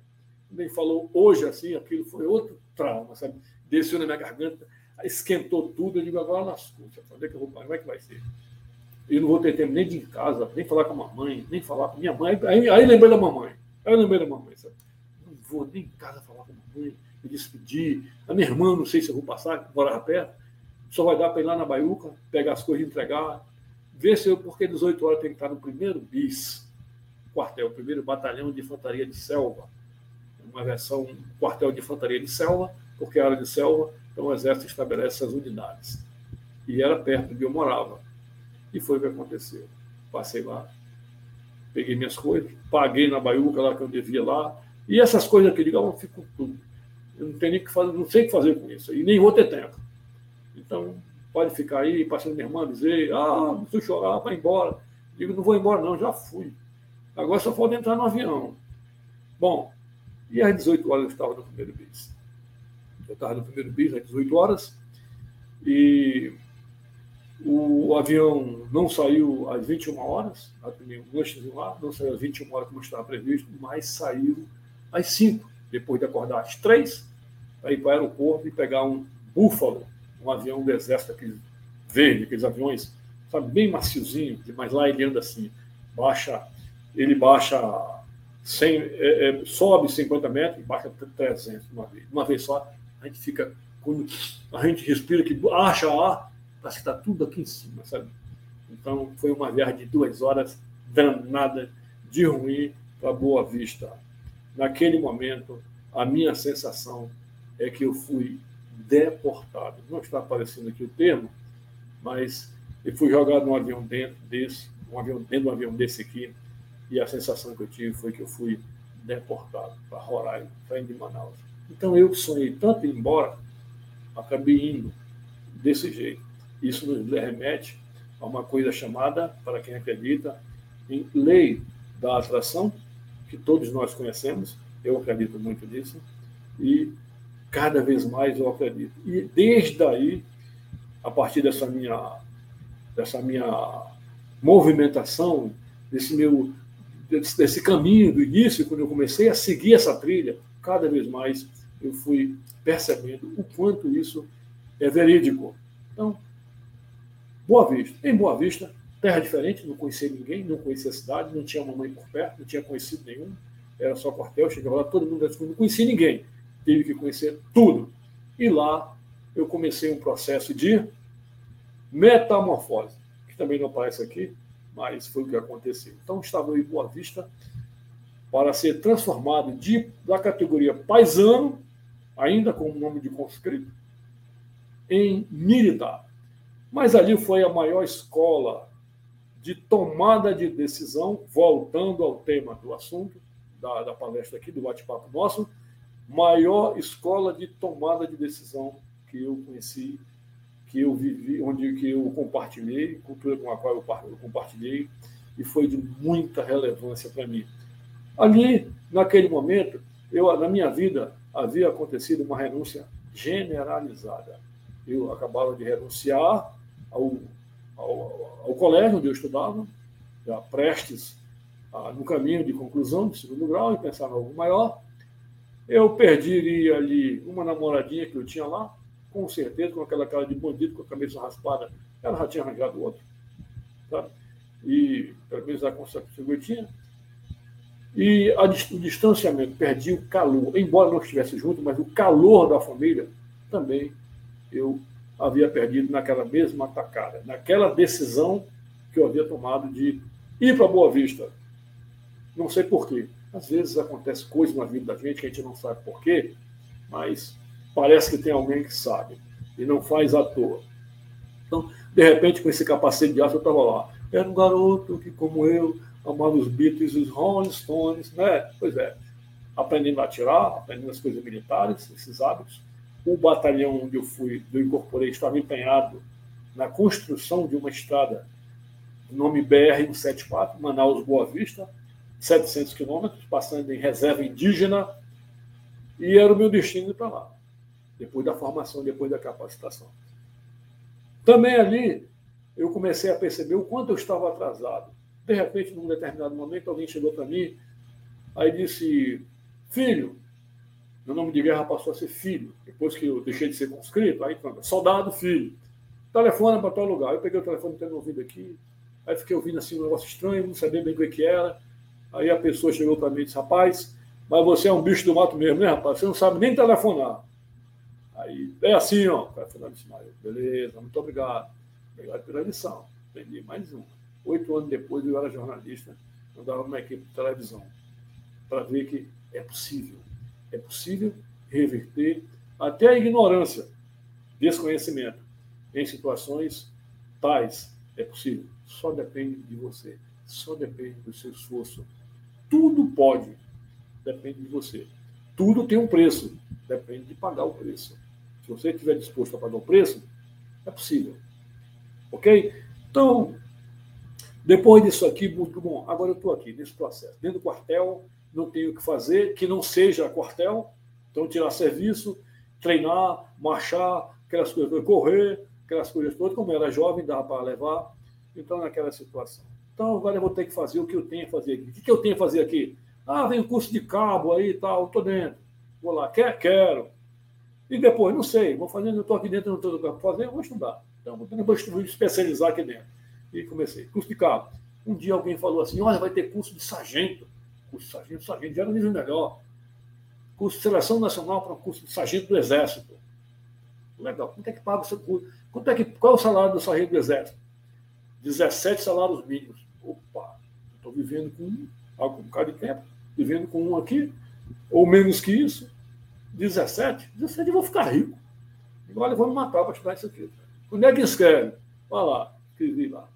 Quando ele falou hoje assim, aquilo foi outro trauma, sabe? Desceu na minha garganta, esquentou tudo. Eu digo, agora lascou. Onde é que Como é que vai ser? Eu não vou ter tempo nem de ir em casa, nem falar com a mamãe, nem falar com minha mãe. Aí, aí lembrei da mamãe. Aí lembrei da mamãe, sabe? Não vou nem em casa falar com a mamãe, me despedir. A minha irmã, não sei se eu vou passar, morava perto. Só vai dar para ir lá na Baiuca, pegar as coisas e entregar. Ver se eu, porque 18 horas tem que estar no primeiro bis, quartel, primeiro batalhão de infantaria de selva. Uma versão quartel de infantaria de selva, porque área de selva, então o exército estabelece essas unidades. E era perto de onde eu morava. E foi o que aconteceu. Passei lá, peguei minhas coisas, paguei na baiuca lá que eu devia lá, e essas coisas que eu eu fico tudo. Eu não tenho nem que fazer, não sei o que fazer com isso, e nem vou ter tempo. Então, pode ficar aí, passando minha irmã dizer, ah, não chorar, vai embora. Digo, não vou embora, não, já fui. Agora só falta entrar no avião. Bom, e às 18 horas eu estava no primeiro bis. Eu estava no primeiro bis às 18 horas, e o avião não saiu às 21 horas, não saiu às 21 horas como estava previsto, mas saiu às 5, depois de acordar às 3, para ir para o aeroporto e pegar um Buffalo, um avião do exército, aquele verde, aqueles aviões, sabe, bem maciozinho, mas lá ele anda assim, baixa, ele baixa 100, é, é, sobe 50 metros e baixa 300 uma vez. Uma vez só, a gente fica, quando a gente respira, que acha ar, parece que está tudo aqui em cima, sabe? Então, foi uma viagem de duas horas danada, de ruim para Boa Vista. Naquele momento, a minha sensação é que eu fui deportado. Não está aparecendo aqui o termo, mas eu fui jogado num avião dentro desse, um avião dentro de um avião desse aqui, e a sensação que eu tive foi que eu fui deportado para Roraima, saindo de Manaus. Então eu sonhei tanto ir embora, acabei indo desse jeito. Isso nos remete a uma coisa chamada, para quem acredita, em lei da atração, que todos nós conhecemos, eu acredito muito nisso, e cada vez mais eu acredito. E desde aí, a partir dessa minha, dessa minha movimentação, desse meu desse, caminho do início, quando eu comecei a seguir essa trilha, cada vez mais eu fui percebendo o quanto isso é verídico. Então, Boa Vista. Em Boa Vista, terra diferente, não conhecia ninguém, não conhecia a cidade, não tinha mamãe por perto, não tinha conhecido nenhum, era só quartel, chegava lá, todo mundo não conhecia ninguém, tive que conhecer tudo. E lá eu comecei um processo de metamorfose, que também não aparece aqui, mas foi o que aconteceu. Então estava em Boa Vista para ser transformado de, da categoria paisano, ainda com o nome de conscrito, em militar. Mas ali foi a maior escola de tomada de decisão, voltando ao tema do assunto, da, da palestra aqui, do bate-papo nosso, maior escola de tomada de decisão que eu conheci, que eu vivi, onde que eu compartilhei, cultura com a qual eu compartilhei, e foi de muita relevância para mim. Ali, naquele momento, eu, na minha vida, havia acontecido uma renúncia generalizada. Eu acabava de renunciar ao, ao, ao colégio onde eu estudava, já prestes a, no caminho de conclusão do segundo grau e pensar em algo maior. Eu perderia ali uma namoradinha que eu tinha lá, com certeza, com aquela cara de bandido, com a cabeça raspada. Ela já tinha arranjado outro. Sabe? E, pelo menos, a concepção que tinha. E a, o distanciamento, perdi o calor, embora não estivesse junto, mas o calor da família também eu havia perdido naquela mesma atacada, naquela decisão que eu havia tomado de ir para Boa Vista. Não sei porquê. Às vezes acontece coisas na vida da gente que a gente não sabe porquê, mas parece que tem alguém que sabe e não faz à toa. Então, de repente, com esse capacete de aço, eu estava lá. Era um garoto que, como eu, amava os Beatles os Rolling Stones, né? Pois é, aprendendo a atirar, aprendendo as coisas militares, esses hábitos. O batalhão onde eu fui, eu incorporei, estava empenhado na construção de uma estrada nome BR-174, Manaus-Boa Vista, 700 quilômetros, passando em reserva indígena, e era o meu destino ir para lá, depois da formação, depois da capacitação. Também ali eu comecei a perceber o quanto eu estava atrasado. De repente, num determinado momento, alguém chegou para mim, aí disse: Filho, meu nome de guerra passou a ser filho, depois que eu deixei de ser conscrito, aí soldado, filho. Telefona para tal lugar. Eu peguei o telefone tendo ouvido aqui, aí fiquei ouvindo assim um negócio estranho, não sabia bem o que era. Aí a pessoa chegou para mim e disse: Rapaz, mas você é um bicho do mato mesmo, né, rapaz? Você não sabe nem telefonar. Aí, é assim, ó. O cara falou, beleza, muito obrigado. Obrigado pela lição. Aprendi mais uma. Oito anos depois eu era jornalista, andava numa equipe de televisão, para ver que é possível. É possível reverter até a ignorância, desconhecimento, em situações tais. É possível. Só depende de você. Só depende do seu esforço. Tudo pode. Depende de você. Tudo tem um preço. Depende de pagar o preço. Se você estiver disposto a pagar o preço, é possível. Ok? Então, depois disso aqui, muito bom. Agora eu estou aqui nesse processo, dentro do quartel, não tenho o que fazer que não seja quartel. Então, tirar serviço, treinar, marchar, aquelas coisas, correr, aquelas coisas todas. Como era jovem, dava para levar. Então, naquela situação. Então, agora eu vou ter que fazer o que eu tenho a fazer aqui. O que eu tenho a fazer aqui? Ah, vem o curso de cabo aí e tal, estou dentro. Vou lá, quer? Quero. E depois, não sei, vou fazendo, eu estou aqui dentro, não estou para fazer, vou estudar. Então, vou me especializar aqui dentro. E comecei. Curso de cabo. Um dia alguém falou assim: olha, vai ter curso de sargento. Curso de sargento, sargento já era um nível melhor. Curso de seleção nacional para um curso de sargento do Exército. Legal. Quanto é que paga o seu curso? Quanto é que, qual é o salário do sargento do Exército? 17 salários mínimos. Opa, estou vivendo com um, um bocado de tempo, vivendo com um aqui, ou menos que isso. 17? 17 eu vou ficar rico. Agora eu vou me matar para estudar isso aqui. Onde é que escreve? Vai lá, escrevi lá.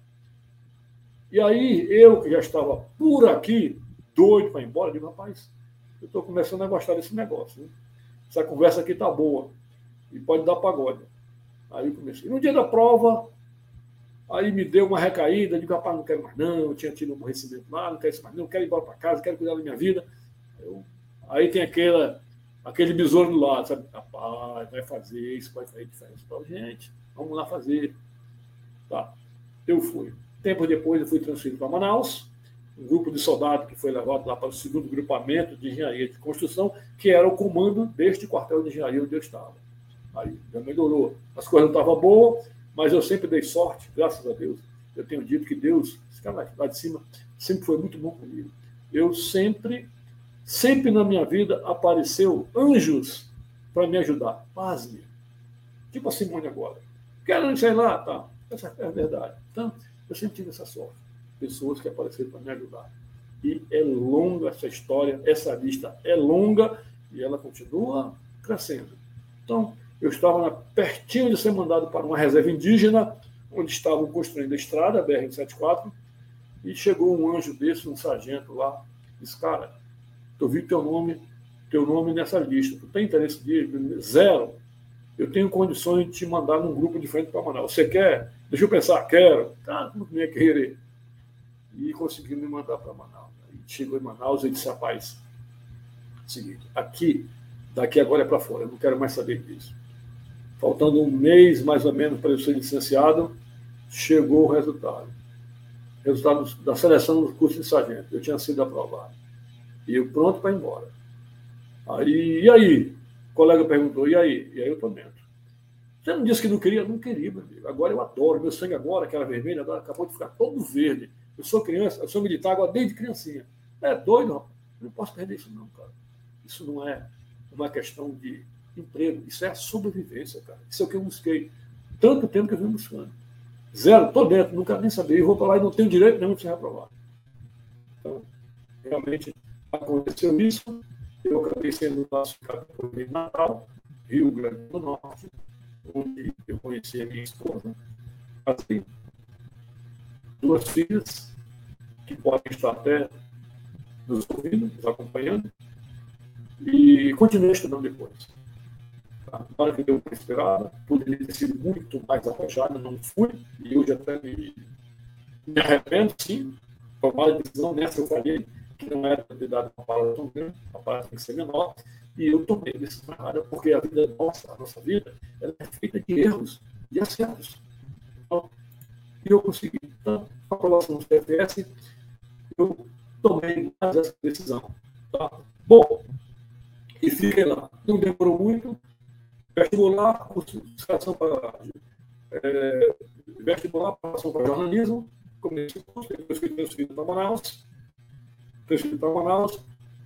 E aí, eu que já estava por aqui, doido para ir embora, digo, rapaz, eu estou começando a gostar desse negócio. Essa conversa aqui tá boa. E pode dar pagode. Aí eu comecei. No dia da prova, aí me deu uma recaída, digo, rapaz, não quero mais não, eu tinha tido um aborrecimento lá, não quero isso mais não, quero ir embora para casa, quero cuidar da minha vida. Eu, aí tem aquela, aquele besouro do lado, sabe? Rapaz, vai fazer isso, vai fazer diferença para a gente, vamos lá fazer. Tá, eu fui. Tempo depois eu fui transferido para Manaus, um grupo de soldados que foi levado lá para o segundo grupamento de engenharia de construção, que era o comando deste quartel de engenharia onde eu estava. Aí já melhorou. As coisas não estavam boas, mas eu sempre dei sorte, graças a Deus. Eu tenho dito que Deus, esse cara lá de cima, sempre foi muito bom comigo. Eu sempre, sempre na minha vida apareceu anjos para me ajudar. Pasme. Tipo a Simone agora. Quero, sei lá, tá. Essa é a verdade. Então, eu sempre tive essa sorte. Pessoas que apareceram para me ajudar. E é longa essa história, essa lista é longa e ela continua crescendo. Então, eu estava pertinho de ser mandado para uma reserva indígena, onde estavam construindo a estrada, a BR-174, e chegou um anjo desse, um sargento lá, disse, cara, eu vi teu nome teu nome nessa lista. Tu tem interesse de zero? Eu tenho condições de te mandar num grupo de frente para Manaus. Você quer? Deixa eu pensar, quero. Tá, não ia querer. E conseguiu me mandar para Manaus. E chegou em Manaus e disse, rapaz, seguinte, aqui, daqui agora é para fora, eu não quero mais saber disso. Faltando um mês, mais ou menos, para eu ser licenciado, chegou o resultado. Resultado da seleção do curso de sargento. Eu tinha sido aprovado. E eu pronto para ir embora. Aí, e aí? O colega perguntou, e aí? E aí eu dentro. Você não disse que não queria? Não queria, meu amigo. Agora eu adoro. Meu sangue agora, aquela vermelha, agora acabou de ficar todo verde. Eu sou criança, eu sou militar agora desde criancinha. É doido, rapaz. Não posso perder isso, não, cara. Isso não é uma questão de emprego. Isso é a sobrevivência, cara. Isso é o que eu busquei. Tanto tempo que eu vim buscando. Zero, estou dentro, não quero nem saber. Eu vou para lá e não tenho direito nenhum de ser reprovado. Então, realmente aconteceu isso. Eu acabei sendo classificado por Natal, Rio Grande do Norte, onde eu conheci a minha esposa. Assim, duas filhas, que podem estar até nos ouvindo, nos acompanhando, e continuei estudando depois. Na hora que deu para esperar, poderia ter sido muito mais arrojado, não fui, e hoje até me, me arrependo, sim, tomar a decisão nessa eu falei, que não era ter dado uma palavra tão grande, a palavra tem que ser menor, e eu tomei decisão errada, porque a vida nossa, a nossa vida, ela é feita de erros, de acertos. Então, e eu consegui. Então, a aprovação do CFS, eu tomei mais essa decisão. Tá? Bom, e fiquei lá. Não demorou muito. Vestibular, cursificação para. É, vestibular, passou para jornalismo. Comecei o curso, depois fui transferido para Manaus. Transferido para Manaus.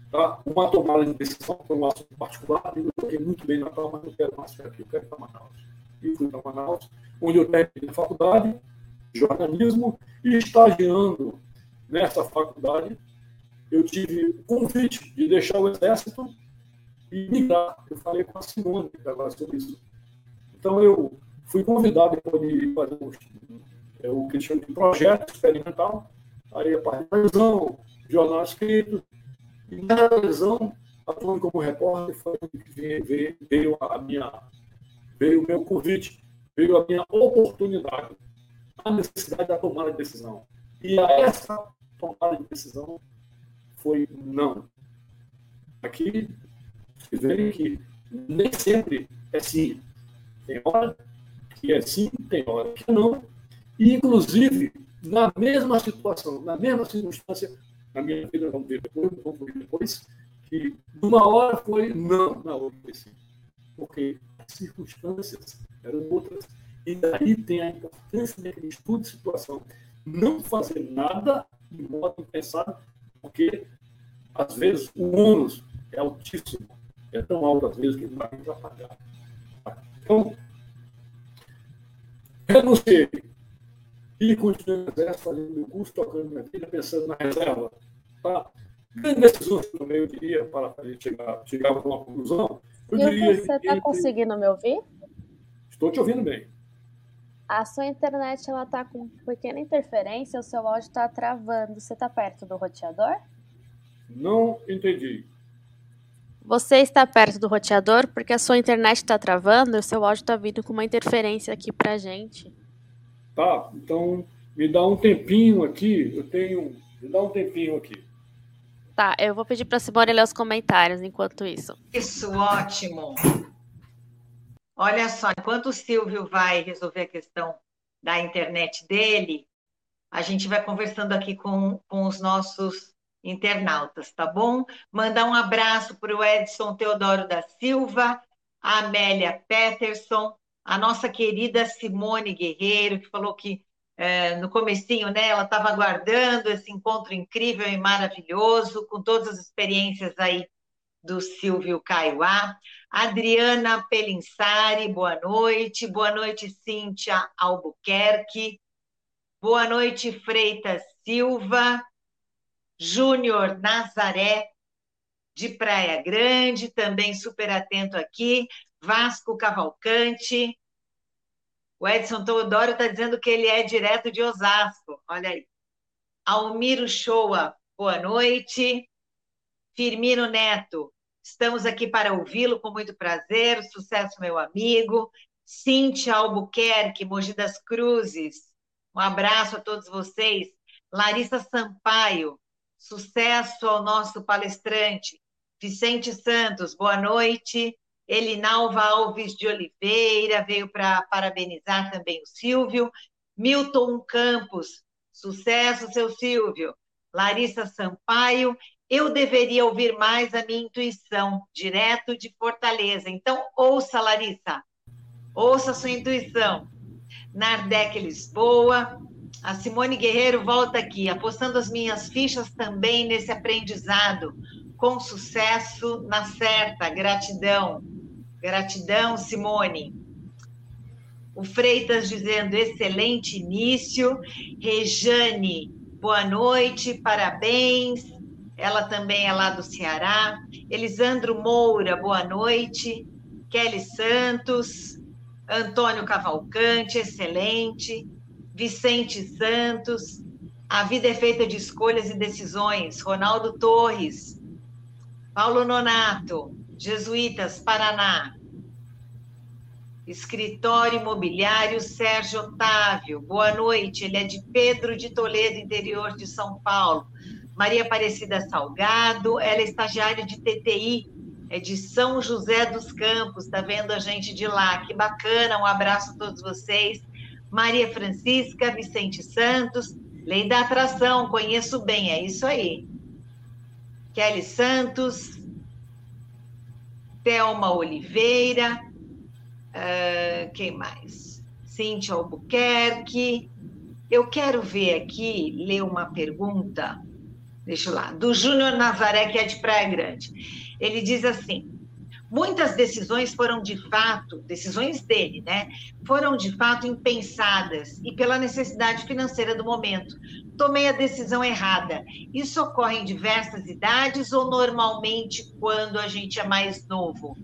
Tá? Uma tomada de decisão foi um assunto particular. Eu fiquei muito bem na Natal, mas não quero mais aqui, eu quero para Manaus. E fui para Manaus, onde eu terminei a faculdade de jornalismo e estagiando nessa faculdade, eu tive o convite de deixar o exército e migrar. Eu falei com a Simone agora sobre isso. Então, eu fui convidado para fazer o, é, o que chama de projeto experimental, aí a de televisão, jornal escrito, e na televisão, atuando como repórter, foi que veio, a minha veio o meu convite, veio a minha oportunidade, a necessidade da tomada de decisão. E a essa tomada de decisão foi não. Aqui vocês veem que nem sempre é sim. Tem hora que é sim, tem hora que não. E, inclusive, na mesma situação, na mesma circunstância, na minha vida, vamos ver depois, vamos ver depois, que numa hora foi não, na outra foi sim. Porque as circunstâncias eram outras. E daí tem a importância daquele estudo de situação. Não fazer nada de modo impensado, porque, às vezes, o ônus é altíssimo é tão alto às vezes que não dá para pagar. Então, renunciei. E continuei no exército, fazendo meu curso, tocando minha vida, pensando na reserva. Tá? Grandes decisões que no meio eu diria, para a gente chegar, chegar a uma conclusão. Eu e diria, você está conseguindo me ouvir? Estou te ouvindo bem. A sua internet ela está com pequena interferência, o seu áudio está travando. Você está perto do roteador? Não entendi. Você está perto do roteador porque a sua internet está travando e o seu áudio está vindo com uma interferência aqui para gente. Tá, então me dá um tempinho aqui. Eu tenho. Me dá um tempinho aqui. Tá, eu vou pedir para a Simone ler os comentários enquanto isso. Isso, ótimo. Olha só, enquanto o Silvio vai resolver a questão da internet dele, a gente vai conversando aqui com, com os nossos internautas, tá bom? Mandar um abraço para o Edson Teodoro da Silva, a Amélia Peterson, a nossa querida Simone Guerreiro, que falou que é, no comecinho, né, ela estava aguardando esse encontro incrível e maravilhoso, com todas as experiências aí do Silvio Caiuá. Adriana Pelinsari, boa noite. Boa noite, Cíntia Albuquerque. Boa noite, Freitas Silva. Júnior Nazaré, de Praia Grande, também super atento aqui, Vasco Cavalcante. O Edson Teodoro está dizendo que ele é direto de Osasco, olha aí. Almiro Shoa, boa noite. Firmino Neto, Estamos aqui para ouvi-lo com muito prazer. Sucesso, meu amigo. Cíntia Albuquerque, Mogi das Cruzes. Um abraço a todos vocês. Larissa Sampaio, sucesso ao nosso palestrante. Vicente Santos, boa noite. Elinalva Alves de Oliveira veio para parabenizar também o Silvio. Milton Campos, sucesso, seu Silvio. Larissa Sampaio, eu deveria ouvir mais a minha intuição, direto de Fortaleza. Então, ouça, Larissa, ouça sua intuição. Nardec Lisboa, a Simone Guerreiro volta aqui, apostando as minhas fichas também nesse aprendizado, com sucesso na certa, gratidão. Gratidão, Simone. O Freitas dizendo excelente início. Rejane, boa noite, parabéns. Ela também é lá do Ceará. Elisandro Moura, boa noite. Kelly Santos, Antônio Cavalcante, excelente. Vicente Santos, A Vida é Feita de Escolhas e Decisões, Ronaldo Torres, Paulo Nonato, Jesuítas, Paraná. Escritório Imobiliário Sérgio Otávio, boa noite. Ele é de Pedro de Toledo, interior de São Paulo. Maria Aparecida Salgado, ela é estagiária de TTI, é de São José dos Campos, está vendo a gente de lá. Que bacana, um abraço a todos vocês. Maria Francisca, Vicente Santos, Lei da Atração, conheço bem, é isso aí. Kelly Santos, Thelma Oliveira, uh, quem mais? Cíntia Albuquerque. Eu quero ver aqui, ler uma pergunta, deixa eu lá, do Júnior Nazaré, que é de Praia Grande. Ele diz assim: Muitas decisões foram de fato, decisões dele, né? Foram de fato impensadas e pela necessidade financeira do momento. Tomei a decisão errada. Isso ocorre em diversas idades ou normalmente quando a gente é mais novo?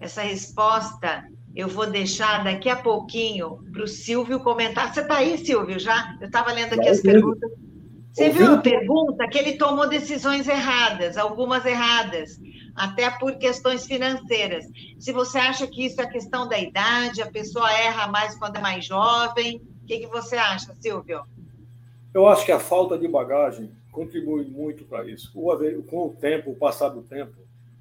Essa resposta eu vou deixar daqui a pouquinho para o Silvio comentar. Você está aí, Silvio, já? Eu estava lendo aqui as perguntas. Você viu a pergunta que ele tomou decisões erradas, algumas erradas até por questões financeiras. Se você acha que isso é questão da idade, a pessoa erra mais quando é mais jovem, o que, que você acha, Silvio? Eu acho que a falta de bagagem contribui muito para isso. Com o tempo, o passar do tempo,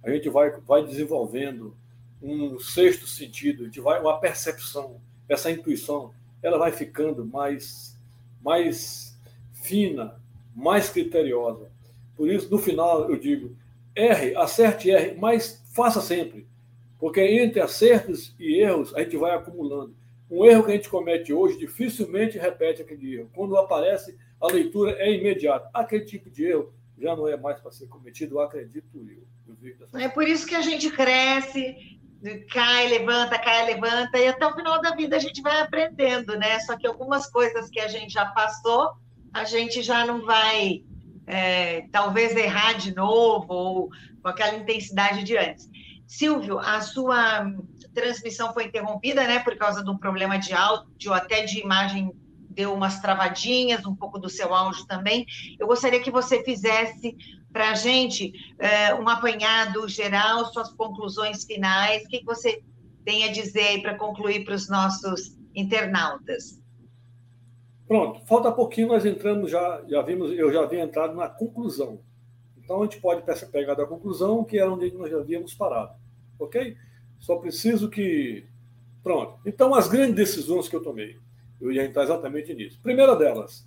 a gente vai, vai desenvolvendo um sexto sentido, a gente vai uma percepção, essa intuição, ela vai ficando mais, mais fina, mais criteriosa. Por isso, no final, eu digo, erre, acerte e erre, mas faça sempre. Porque entre acertos e erros, a gente vai acumulando. Um erro que a gente comete hoje dificilmente repete aquele erro. Quando aparece, a leitura é imediata. Aquele tipo de erro já não é mais para ser cometido, acredito eu. É por isso que a gente cresce, cai, levanta, cai, levanta, e até o final da vida a gente vai aprendendo, né? Só que algumas coisas que a gente já passou, a gente já não vai é, talvez errar de novo ou com aquela intensidade de antes. Silvio, a sua transmissão foi interrompida, né, por causa de um problema de áudio, até de imagem deu umas travadinhas, um pouco do seu áudio também. Eu gostaria que você fizesse para a gente é, um apanhado geral, suas conclusões finais, o que, que você tem a dizer para concluir para os nossos internautas? Pronto, falta pouquinho, nós entramos já, já vimos, eu já havia entrado na conclusão. Então a gente pode pegar da conclusão, que era onde nós já havíamos parado. Ok? Só preciso que. Pronto. Então, as grandes decisões que eu tomei, eu ia entrar exatamente nisso. Primeira delas,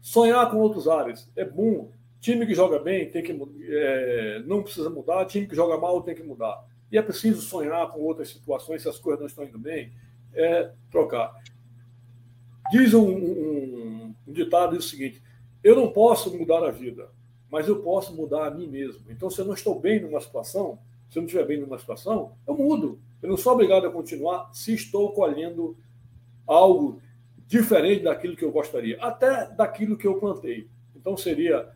sonhar com outros áreas. É bom. Time que joga bem tem que é, não precisa mudar, time que joga mal tem que mudar. E é preciso sonhar com outras situações se as coisas não estão indo bem, é trocar. Diz um, um, um ditado o seguinte: eu não posso mudar a vida, mas eu posso mudar a mim mesmo. Então, se eu não estou bem numa situação, se eu não estiver bem numa situação, eu mudo. Eu não sou obrigado a continuar se estou colhendo algo diferente daquilo que eu gostaria, até daquilo que eu plantei. Então, seria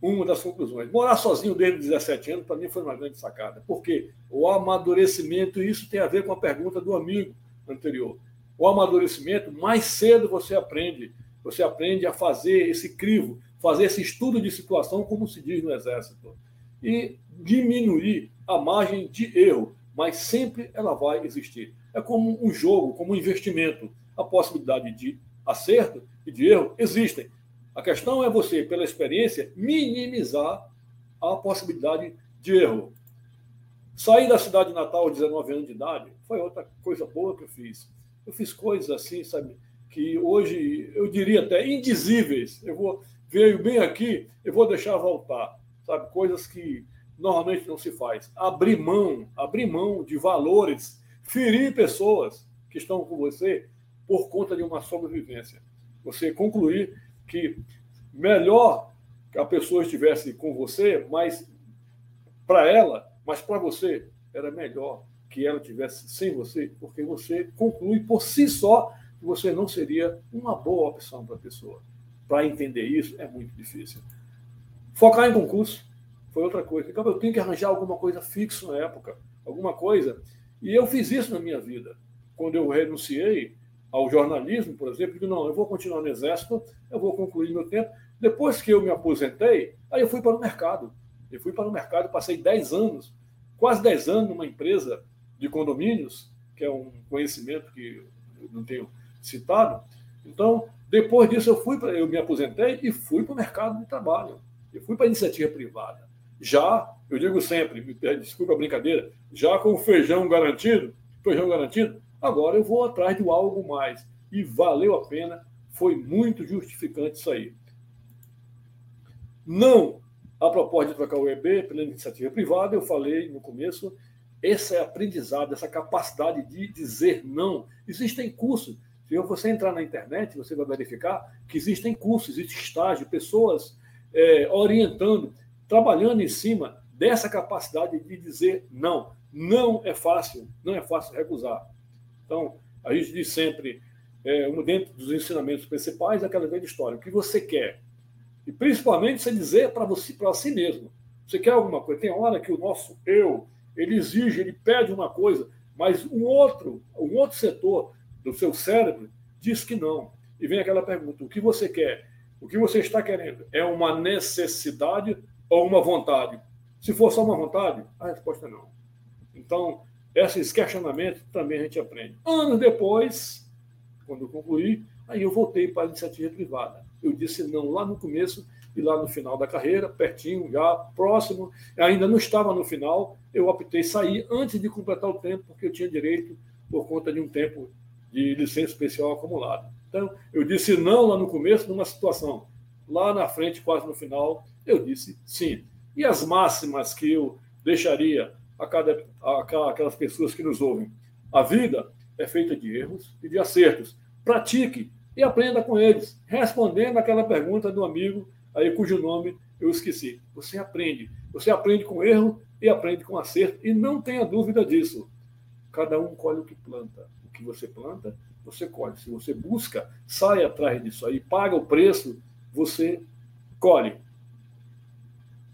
uma das conclusões. Morar sozinho desde 17 anos, para mim, foi uma grande sacada. Porque o amadurecimento, isso tem a ver com a pergunta do amigo anterior o amadurecimento, mais cedo você aprende. Você aprende a fazer esse crivo, fazer esse estudo de situação, como se diz no Exército. e diminuir a margem de erro, mas sempre ela vai existir. É como um jogo, como um investimento. A possibilidade de acerto e de erro existem. A questão é você, pela experiência, minimizar a possibilidade de erro. Sair da cidade de Natal aos 19 anos de idade foi outra coisa boa que eu fiz. Eu fiz coisas assim, sabe, que hoje eu diria até indizíveis. Eu vou veio bem aqui, eu vou deixar voltar, sabe, coisas que normalmente não se faz. Abrir mão, abrir mão de valores, ferir pessoas que estão com você por conta de uma sobrevivência. Você concluir que melhor que a pessoa estivesse com você, mas para ela, mas para você era melhor que ela tivesse sem você, porque você conclui por si só que você não seria uma boa opção para a pessoa. Para entender isso é muito difícil. Focar em concurso foi outra coisa. Então, eu tenho que arranjar alguma coisa fixa na época, alguma coisa. E eu fiz isso na minha vida. Quando eu renunciei ao jornalismo, por exemplo, eu digo, não, eu vou continuar no Exército, eu vou concluir meu tempo. Depois que eu me aposentei, aí eu fui para o mercado. Eu fui para o mercado, passei 10 anos, quase 10 anos numa empresa de condomínios, que é um conhecimento que eu não tenho citado. Então, depois disso, eu fui para, eu me aposentei e fui para o mercado de trabalho. Eu fui para a iniciativa privada. Já, eu digo sempre, desculpa a brincadeira, já com o feijão garantido, feijão garantido, agora eu vou atrás de algo mais. E valeu a pena, foi muito justificante isso aí. Não a proposta de trocar o EB pela iniciativa privada, eu falei no começo, esse é aprendizado, essa capacidade de dizer não. Existem cursos. Se você entrar na internet, você vai verificar que existem cursos, existe estágio, pessoas é, orientando, trabalhando em cima dessa capacidade de dizer não. Não é fácil, não é fácil recusar. Então, a gente diz sempre, é, dentro dos ensinamentos principais, aquela velha história: o que você quer? E principalmente você dizer para você, para si mesmo. Você quer alguma coisa? Tem hora que o nosso eu, ele exige, ele pede uma coisa, mas um outro, um outro setor do seu cérebro diz que não. E vem aquela pergunta: o que você quer? O que você está querendo? É uma necessidade ou uma vontade? Se for só uma vontade, a resposta é não. Então, esses questionamentos também a gente aprende. Anos depois, quando eu concluí, aí eu voltei para a iniciativa privada. Eu disse não lá no começo e lá no final da carreira, pertinho, já próximo, ainda não estava no final, eu optei sair antes de completar o tempo, porque eu tinha direito por conta de um tempo de licença especial acumulado. Então, eu disse não lá no começo, numa situação. Lá na frente, quase no final, eu disse sim. E as máximas que eu deixaria a, cada, a aquelas pessoas que nos ouvem? A vida é feita de erros e de acertos. Pratique e aprenda com eles, respondendo aquela pergunta do amigo aí cujo nome eu esqueci. Você aprende. Você aprende com erro e aprende com acerto, e não tenha dúvida disso. Cada um colhe o que planta. O que você planta, você colhe. Se você busca, sai atrás disso aí, paga o preço, você colhe.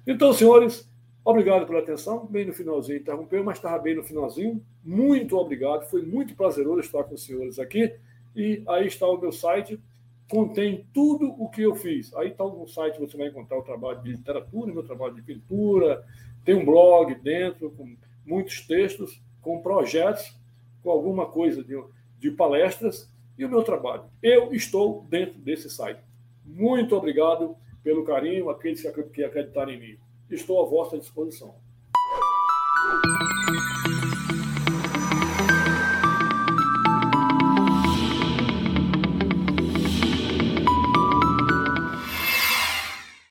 Então, senhores, obrigado pela atenção. Bem no finalzinho interrompeu, mas estava bem no finalzinho. Muito obrigado. Foi muito prazeroso estar com os senhores aqui. E aí está o meu site, contém tudo o que eu fiz. Aí está no site, você vai encontrar o trabalho de literatura, meu trabalho de pintura, tem um blog dentro com muitos textos, com projetos, com alguma coisa de, de palestras e o meu trabalho. Eu estou dentro desse site. Muito obrigado pelo carinho, aqueles que acreditarem em mim. Estou à vossa disposição.